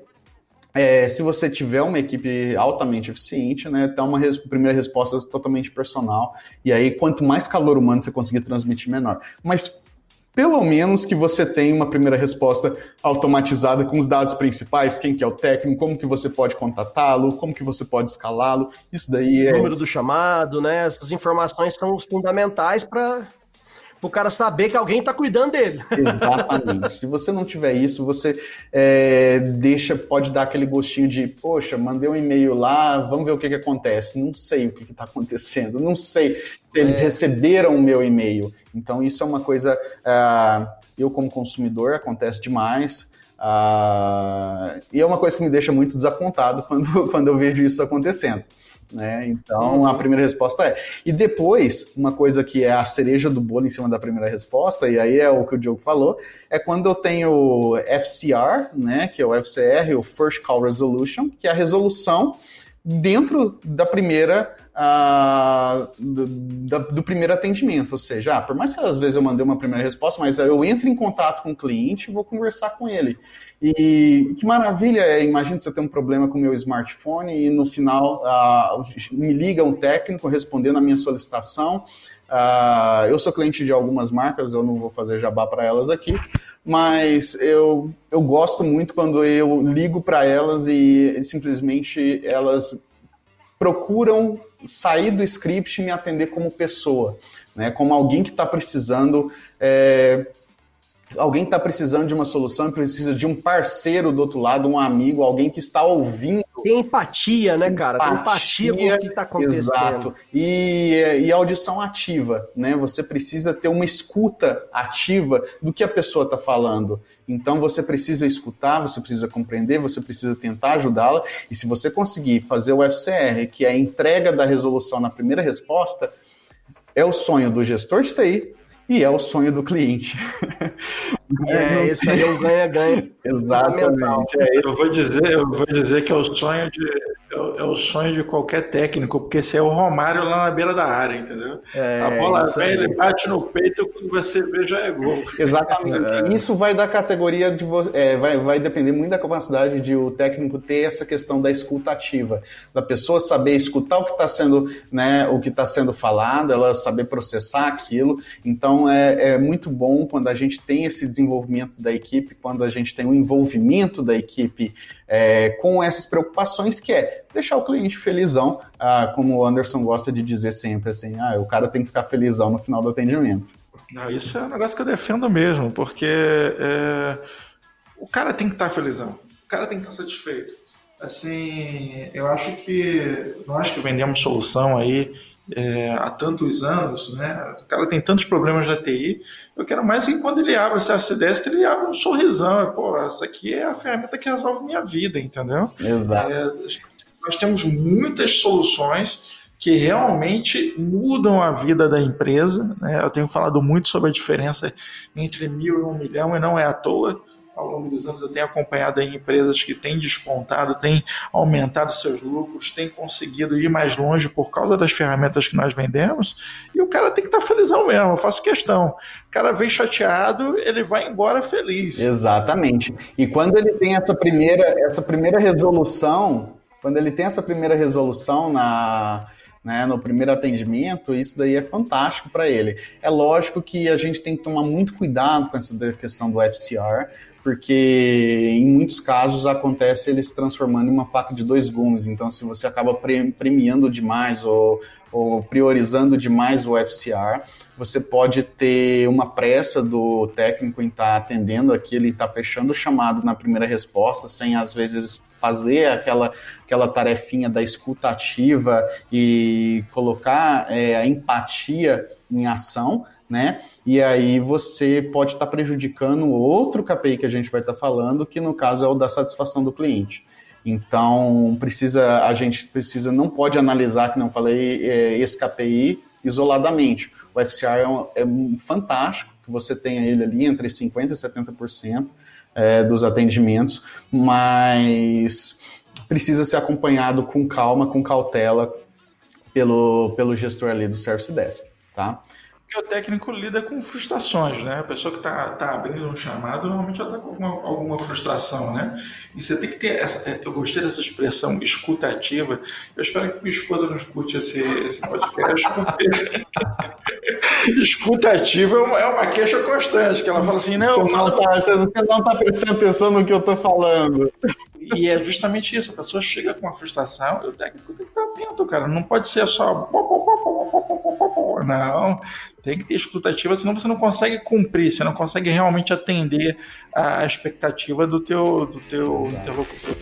é, se você tiver uma equipe altamente eficiente, né, dar uma res primeira resposta totalmente personal. E aí, quanto mais calor humano você conseguir transmitir, menor. Mas pelo menos que você tenha uma primeira resposta automatizada com os dados principais, quem que é o técnico, como que você pode contatá-lo, como que você pode escalá-lo. Isso daí é. O número do chamado, né? Essas informações são fundamentais para o cara saber que alguém está cuidando dele. Exatamente. Se você não tiver isso, você é, deixa, pode dar aquele gostinho de, poxa, mandei um e-mail lá, vamos ver o que, que acontece. Não sei o que está acontecendo, não sei se eles é. receberam o meu e-mail. Então, isso é uma coisa, uh, eu como consumidor, acontece demais. Uh, e é uma coisa que me deixa muito desapontado quando, quando eu vejo isso acontecendo. Né? Então, a uhum. primeira resposta é. E depois, uma coisa que é a cereja do bolo em cima da primeira resposta, e aí é o que o Diogo falou, é quando eu tenho FCR, né, que é o FCR, o First Call Resolution, que é a resolução dentro da primeira uh, do, do, primeiro atendimento, ou seja, ah, por mais que às vezes eu mandei uma primeira resposta, mas eu entro em contato com o cliente e vou conversar com ele. E que maravilha é, imagina se eu tenho um problema com o meu smartphone e no final me liga um técnico respondendo a minha solicitação. Uh, eu sou cliente de algumas marcas, eu não vou fazer jabá para elas aqui, mas eu, eu gosto muito quando eu ligo para elas e simplesmente elas procuram sair do script e me atender como pessoa, né? como alguém que está precisando. É, alguém está precisando de uma solução e precisa de um parceiro do outro lado, um amigo, alguém que está ouvindo. Tem empatia, né, cara? Empatia, Tem empatia com o que está acontecendo. Exato. E, e audição ativa, né? Você precisa ter uma escuta ativa do que a pessoa está falando. Então você precisa escutar, você precisa compreender, você precisa tentar ajudá-la. E se você conseguir fazer o FCR, que é a entrega da resolução na primeira resposta, é o sonho do gestor de TI, e é o sonho do cliente. É, esse aí é um ganha-ganha. Exatamente. É eu vou dizer, eu vou dizer que é o sonho de é o sonho de qualquer técnico, porque esse é o Romário lá na beira da área, entendeu? É, a bola vem, ele bate no peito, quando você vê já é gol. Exatamente. É. Isso vai da categoria de é, vai, vai depender muito da capacidade de o técnico ter essa questão da escuta ativa, da pessoa saber escutar o que está sendo, né, o que está sendo falado, ela saber processar aquilo. Então é, é muito bom quando a gente tem esse desenvolvimento da equipe, quando a gente tem o envolvimento da equipe é, com essas preocupações que é deixar o cliente felizão, ah, como o Anderson gosta de dizer sempre assim, ah, o cara tem que ficar felizão no final do atendimento. Não, isso é um negócio que eu defendo mesmo, porque é, o cara tem que estar felizão, o cara tem que estar satisfeito. Assim, eu acho que acho que vendemos solução aí é, há tantos anos, né? O cara tem tantos problemas da TI. Eu quero mais que quando ele abre esse S10, que ele abre um sorrisão. Pô, essa aqui é a ferramenta que resolve minha vida, entendeu? Exato. É, nós temos muitas soluções que realmente mudam a vida da empresa. Né? Eu tenho falado muito sobre a diferença entre mil e um milhão, e não é à toa ao longo dos anos eu tenho acompanhado em empresas que têm despontado, têm aumentado seus lucros, têm conseguido ir mais longe por causa das ferramentas que nós vendemos, e o cara tem que estar tá felizão mesmo, eu faço questão. O cara vem chateado, ele vai embora feliz. Exatamente. E quando ele tem essa primeira, essa primeira resolução, quando ele tem essa primeira resolução na, né, no primeiro atendimento, isso daí é fantástico para ele. É lógico que a gente tem que tomar muito cuidado com essa questão do FCR, porque em muitos casos acontece ele se transformando em uma faca de dois gumes. Então, se você acaba premiando demais ou, ou priorizando demais o FCR, você pode ter uma pressa do técnico em estar tá atendendo aquilo e estar tá fechando o chamado na primeira resposta, sem às vezes fazer aquela, aquela tarefinha da escuta ativa e colocar é, a empatia em ação né? E aí você pode estar tá prejudicando outro KPI que a gente vai estar tá falando, que no caso é o da satisfação do cliente. Então, precisa, a gente precisa, não pode analisar, que não falei, é, esse KPI isoladamente. O FCR é, um, é um fantástico, que você tenha ele ali entre 50% e 70% é, dos atendimentos, mas precisa ser acompanhado com calma, com cautela, pelo, pelo gestor ali do Service Desk, tá? Que o técnico lida com frustrações, né? A pessoa que está tá abrindo um chamado normalmente já está com alguma, alguma, frustração, né? E você tem que ter essa. É, eu gostei dessa expressão escutativa. Eu espero que minha esposa não escute esse, esse podcast, porque Escutativa é uma, é uma queixa constante, que ela fala assim, não, Você não, tá, você não tá prestando atenção no que eu tô falando. E é justamente isso, a pessoa chega com uma frustração, o técnico tem que estar atento, cara. Não pode ser só. Não, tem que ter escutativa, senão você não consegue cumprir, você não consegue realmente atender a expectativa do teu, do teu interlocutor.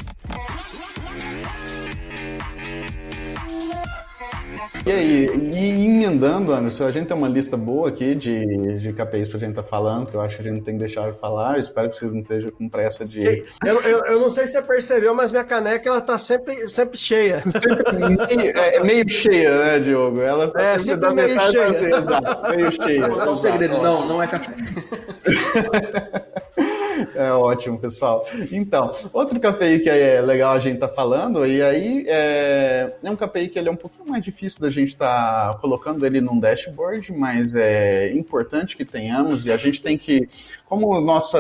E aí, e emendando, Anderson, a gente tem uma lista boa aqui de, de KPIs pra gente estar tá falando, que eu acho que a gente não tem que deixar de falar. Eu espero que vocês não estejam com pressa de. Eu, eu, eu, não sei se você percebeu, mas minha caneca ela tá sempre, sempre cheia. Sempre meio, é, é, meio cheia, né, Diogo? Ela tá é, sempre, sempre meio cheia. exato, meio cheia. Não, um segredo, não, não é café. É ótimo, pessoal. Então, outro KPI que é legal a gente tá falando, e aí é, é um KPI que ele é um pouquinho mais difícil da gente estar tá colocando ele num dashboard, mas é importante que tenhamos, e a gente tem que, como nossa,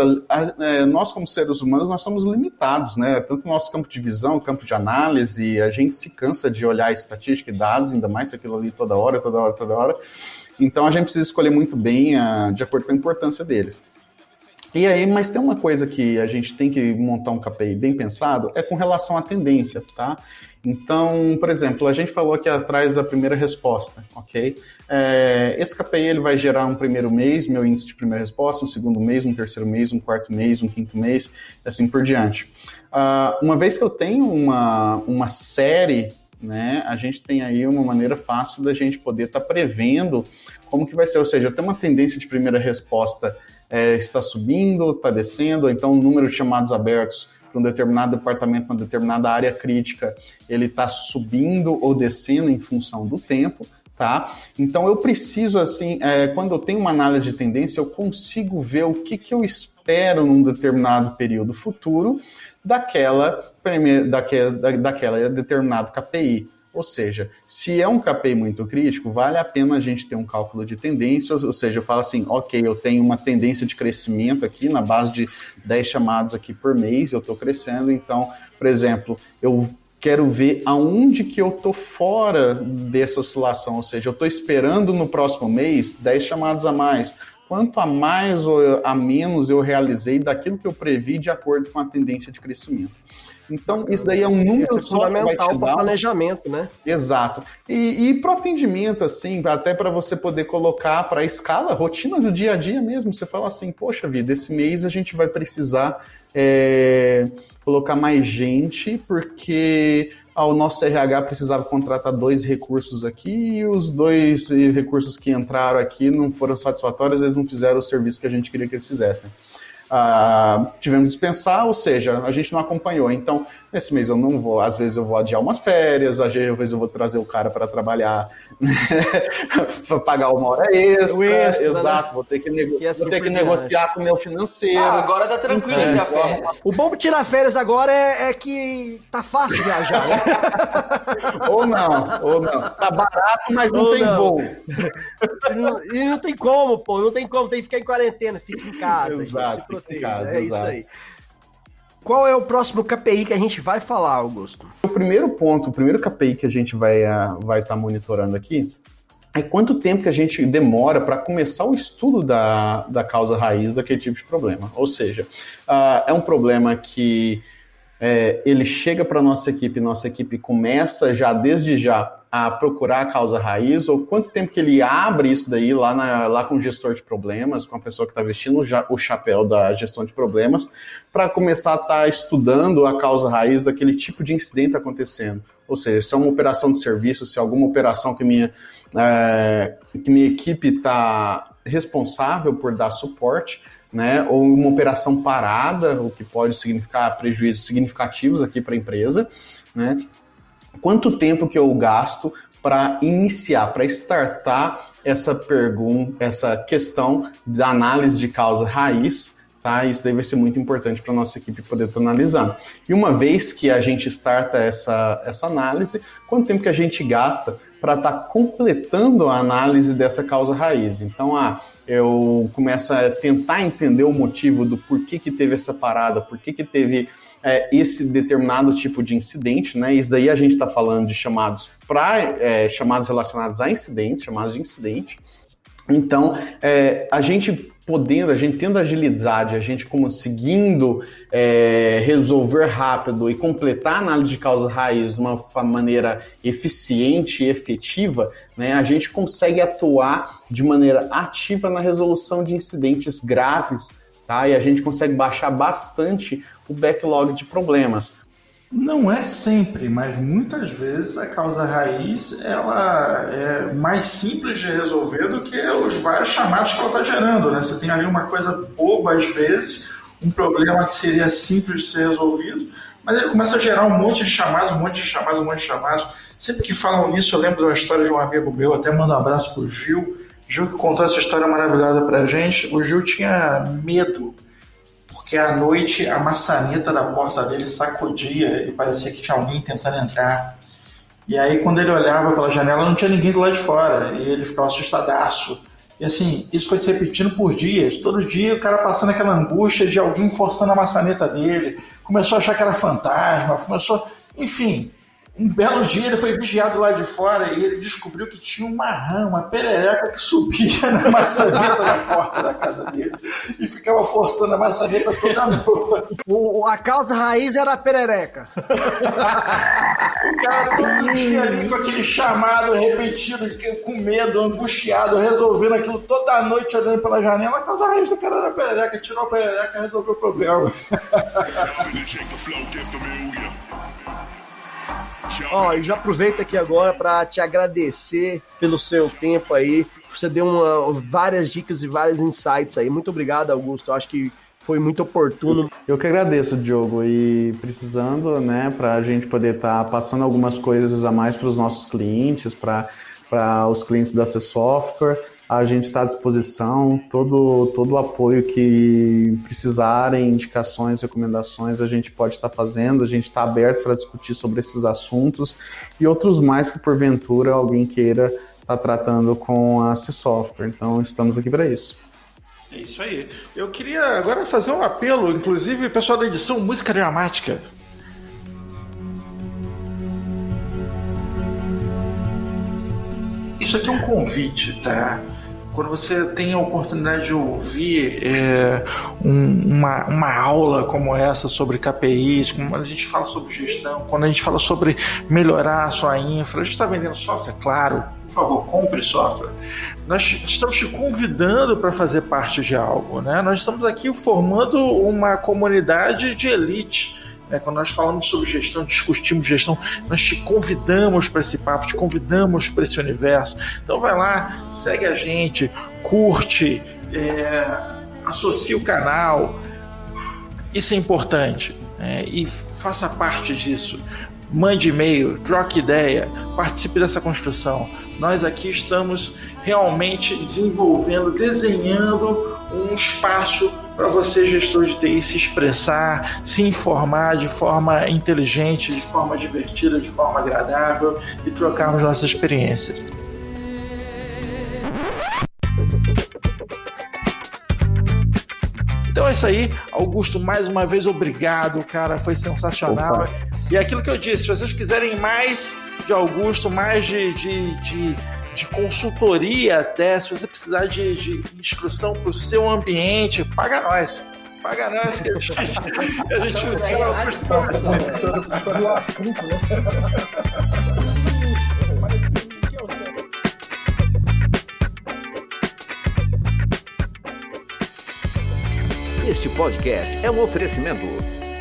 é, nós como seres humanos, nós somos limitados, né? Tanto nosso campo de visão, campo de análise, a gente se cansa de olhar estatística e dados, ainda mais aquilo ali toda hora, toda hora, toda hora. Então a gente precisa escolher muito bem a, de acordo com a importância deles. E aí, mas tem uma coisa que a gente tem que montar um KPI bem pensado, é com relação à tendência, tá? Então, por exemplo, a gente falou aqui atrás da primeira resposta, ok? É, esse KPI ele vai gerar um primeiro mês, meu índice de primeira resposta, um segundo mês, um terceiro mês, um quarto mês, um quinto mês, assim por diante. Uh, uma vez que eu tenho uma, uma série, né, a gente tem aí uma maneira fácil da gente poder estar tá prevendo como que vai ser, ou seja, eu tenho uma tendência de primeira resposta é, está subindo, está descendo, então o número de chamados abertos para um determinado departamento, uma determinada área crítica, ele está subindo ou descendo em função do tempo, tá? Então eu preciso, assim, é, quando eu tenho uma análise de tendência, eu consigo ver o que, que eu espero num determinado período futuro daquela, daquela, daquela determinado KPI. Ou seja, se é um KPI muito crítico, vale a pena a gente ter um cálculo de tendência, ou seja, eu falo assim, ok, eu tenho uma tendência de crescimento aqui na base de 10 chamados aqui por mês, eu estou crescendo, então, por exemplo, eu quero ver aonde que eu estou fora dessa oscilação, ou seja, eu estou esperando no próximo mês 10 chamados a mais, quanto a mais ou a menos eu realizei daquilo que eu previ de acordo com a tendência de crescimento. Então, isso daí é um número é fundamental para planejamento, né? Exato. E, e para atendimento, assim, até para você poder colocar para a escala, rotina do dia a dia mesmo. Você fala assim, poxa vida, esse mês a gente vai precisar é, colocar mais gente, porque o nosso RH precisava contratar dois recursos aqui e os dois recursos que entraram aqui não foram satisfatórios, eles não fizeram o serviço que a gente queria que eles fizessem ah, tivemos que dispensar, ou seja, a gente não acompanhou. Então, Nesse mês eu não vou, às vezes eu vou adiar umas férias, às vezes eu vou trazer o cara para trabalhar, pagar uma hora extra, extra né? exato, né? vou ter que, nego vou ter que negociar com o meu financeiro. Ah, agora tá tranquilo é. tirar férias. O bom de tirar férias agora é, é que tá fácil viajar, né? ou não, ou não. Tá barato, mas não ou tem não. voo. E não, e não, tem como, pô, não tem como, tem que ficar em quarentena, fica em casa, exato, gente, se proteja. Casa, é exato. isso aí. Qual é o próximo KPI que a gente vai falar, Augusto? O primeiro ponto, o primeiro KPI que a gente vai estar vai tá monitorando aqui é quanto tempo que a gente demora para começar o estudo da, da causa raiz daquele tipo de problema. Ou seja, uh, é um problema que é, ele chega para nossa equipe, nossa equipe começa já desde já a procurar a causa raiz, ou quanto tempo que ele abre isso daí lá, na, lá com o gestor de problemas, com a pessoa que está vestindo o chapéu da gestão de problemas, para começar a estar tá estudando a causa raiz daquele tipo de incidente acontecendo. Ou seja, se é uma operação de serviço, se é alguma operação que minha, é, que minha equipe está responsável por dar suporte, né, ou uma operação parada, o que pode significar prejuízos significativos aqui para a empresa, né, quanto tempo que eu gasto para iniciar, para startar essa pergunta, essa questão da análise de causa raiz, tá? Isso vai ser muito importante para nossa equipe poder estar analisando. E uma vez que a gente starta essa, essa análise, quanto tempo que a gente gasta para estar tá completando a análise dessa causa raiz? Então, ah, eu começo a tentar entender o motivo do porquê que teve essa parada, por que que teve é, esse determinado tipo de incidente, né? Isso daí a gente está falando de chamados para é, chamados relacionados a incidentes, chamados de incidente. Então, é, a gente podendo, a gente tendo agilidade, a gente conseguindo é, resolver rápido e completar a análise de causa raiz de uma maneira eficiente e efetiva, né, a gente consegue atuar de maneira ativa na resolução de incidentes graves, tá? E a gente consegue baixar bastante o backlog de problemas. Não é sempre, mas muitas vezes a causa raiz ela é mais simples de resolver do que os vários chamados que ela está gerando. Né? Você tem ali uma coisa boba às vezes, um problema que seria simples de ser resolvido, mas ele começa a gerar um monte de chamados, um monte de chamados, um monte de chamados. Sempre que falam nisso, eu lembro de uma história de um amigo meu, até mando um abraço para o Gil. Gil que contou essa história maravilhosa para gente. O Gil tinha medo porque à noite a maçaneta da porta dele sacudia e parecia que tinha alguém tentando entrar. E aí, quando ele olhava pela janela, não tinha ninguém do lado de fora, e ele ficava assustadaço. E assim, isso foi se repetindo por dias. Todo dia o cara passando aquela angústia de alguém forçando a maçaneta dele, começou a achar que era fantasma, começou. Enfim, um belo dia ele foi vigiado lá de fora e ele descobriu que tinha uma rã, uma perereca que subia na maçaneta da porta da casa dele e ficava forçando a maçaneta toda noite. O, a causa raiz era a perereca. o cara todo dia ali com aquele chamado repetido, com medo, angustiado, resolvendo aquilo toda noite olhando pela janela. A causa raiz do cara era a perereca, tirou a perereca e resolveu o problema. Ó, e já aproveito aqui agora para te agradecer pelo seu tempo aí. Você deu uma, várias dicas e vários insights aí. Muito obrigado, Augusto. Eu acho que foi muito oportuno. Eu que agradeço, Diogo, e precisando, né, para a gente poder estar tá passando algumas coisas a mais para os nossos clientes, para os clientes da C Software a gente está à disposição, todo, todo o apoio que precisarem, indicações, recomendações, a gente pode estar tá fazendo, a gente está aberto para discutir sobre esses assuntos e outros mais que porventura alguém queira estar tá tratando com a C-Software. Então, estamos aqui para isso. É isso aí. Eu queria agora fazer um apelo, inclusive, pessoal da edição Música Dramática. Isso aqui é um convite, tá? Quando você tem a oportunidade de ouvir é, um, uma, uma aula como essa sobre KPIs, quando a gente fala sobre gestão, quando a gente fala sobre melhorar a sua infra, a gente está vendendo software, claro, por favor, compre software. Nós estamos te convidando para fazer parte de algo, né? Nós estamos aqui formando uma comunidade de elite né? Quando nós falamos sobre gestão, discutimos gestão, nós te convidamos para esse papo, te convidamos para esse universo. Então vai lá, segue a gente, curte, é, o canal. Isso é importante. É, e faça parte disso mande e-mail, troque ideia, participe dessa construção. Nós aqui estamos realmente desenvolvendo, desenhando um espaço para você, gestor de TI, se expressar, se informar de forma inteligente, de forma divertida, de forma agradável e trocarmos nossas experiências. Então é isso aí, Augusto, mais uma vez obrigado, cara, foi sensacional. Opa. E é aquilo que eu disse, se vocês quiserem mais de Augusto, mais de, de, de, de consultoria até, se você precisar de, de instrução para o seu ambiente, paga nós. Paga nós que a gente, a gente vai uma Este podcast é um oferecimento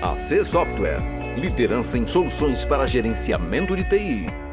AC Software, liderança em soluções para gerenciamento de TI.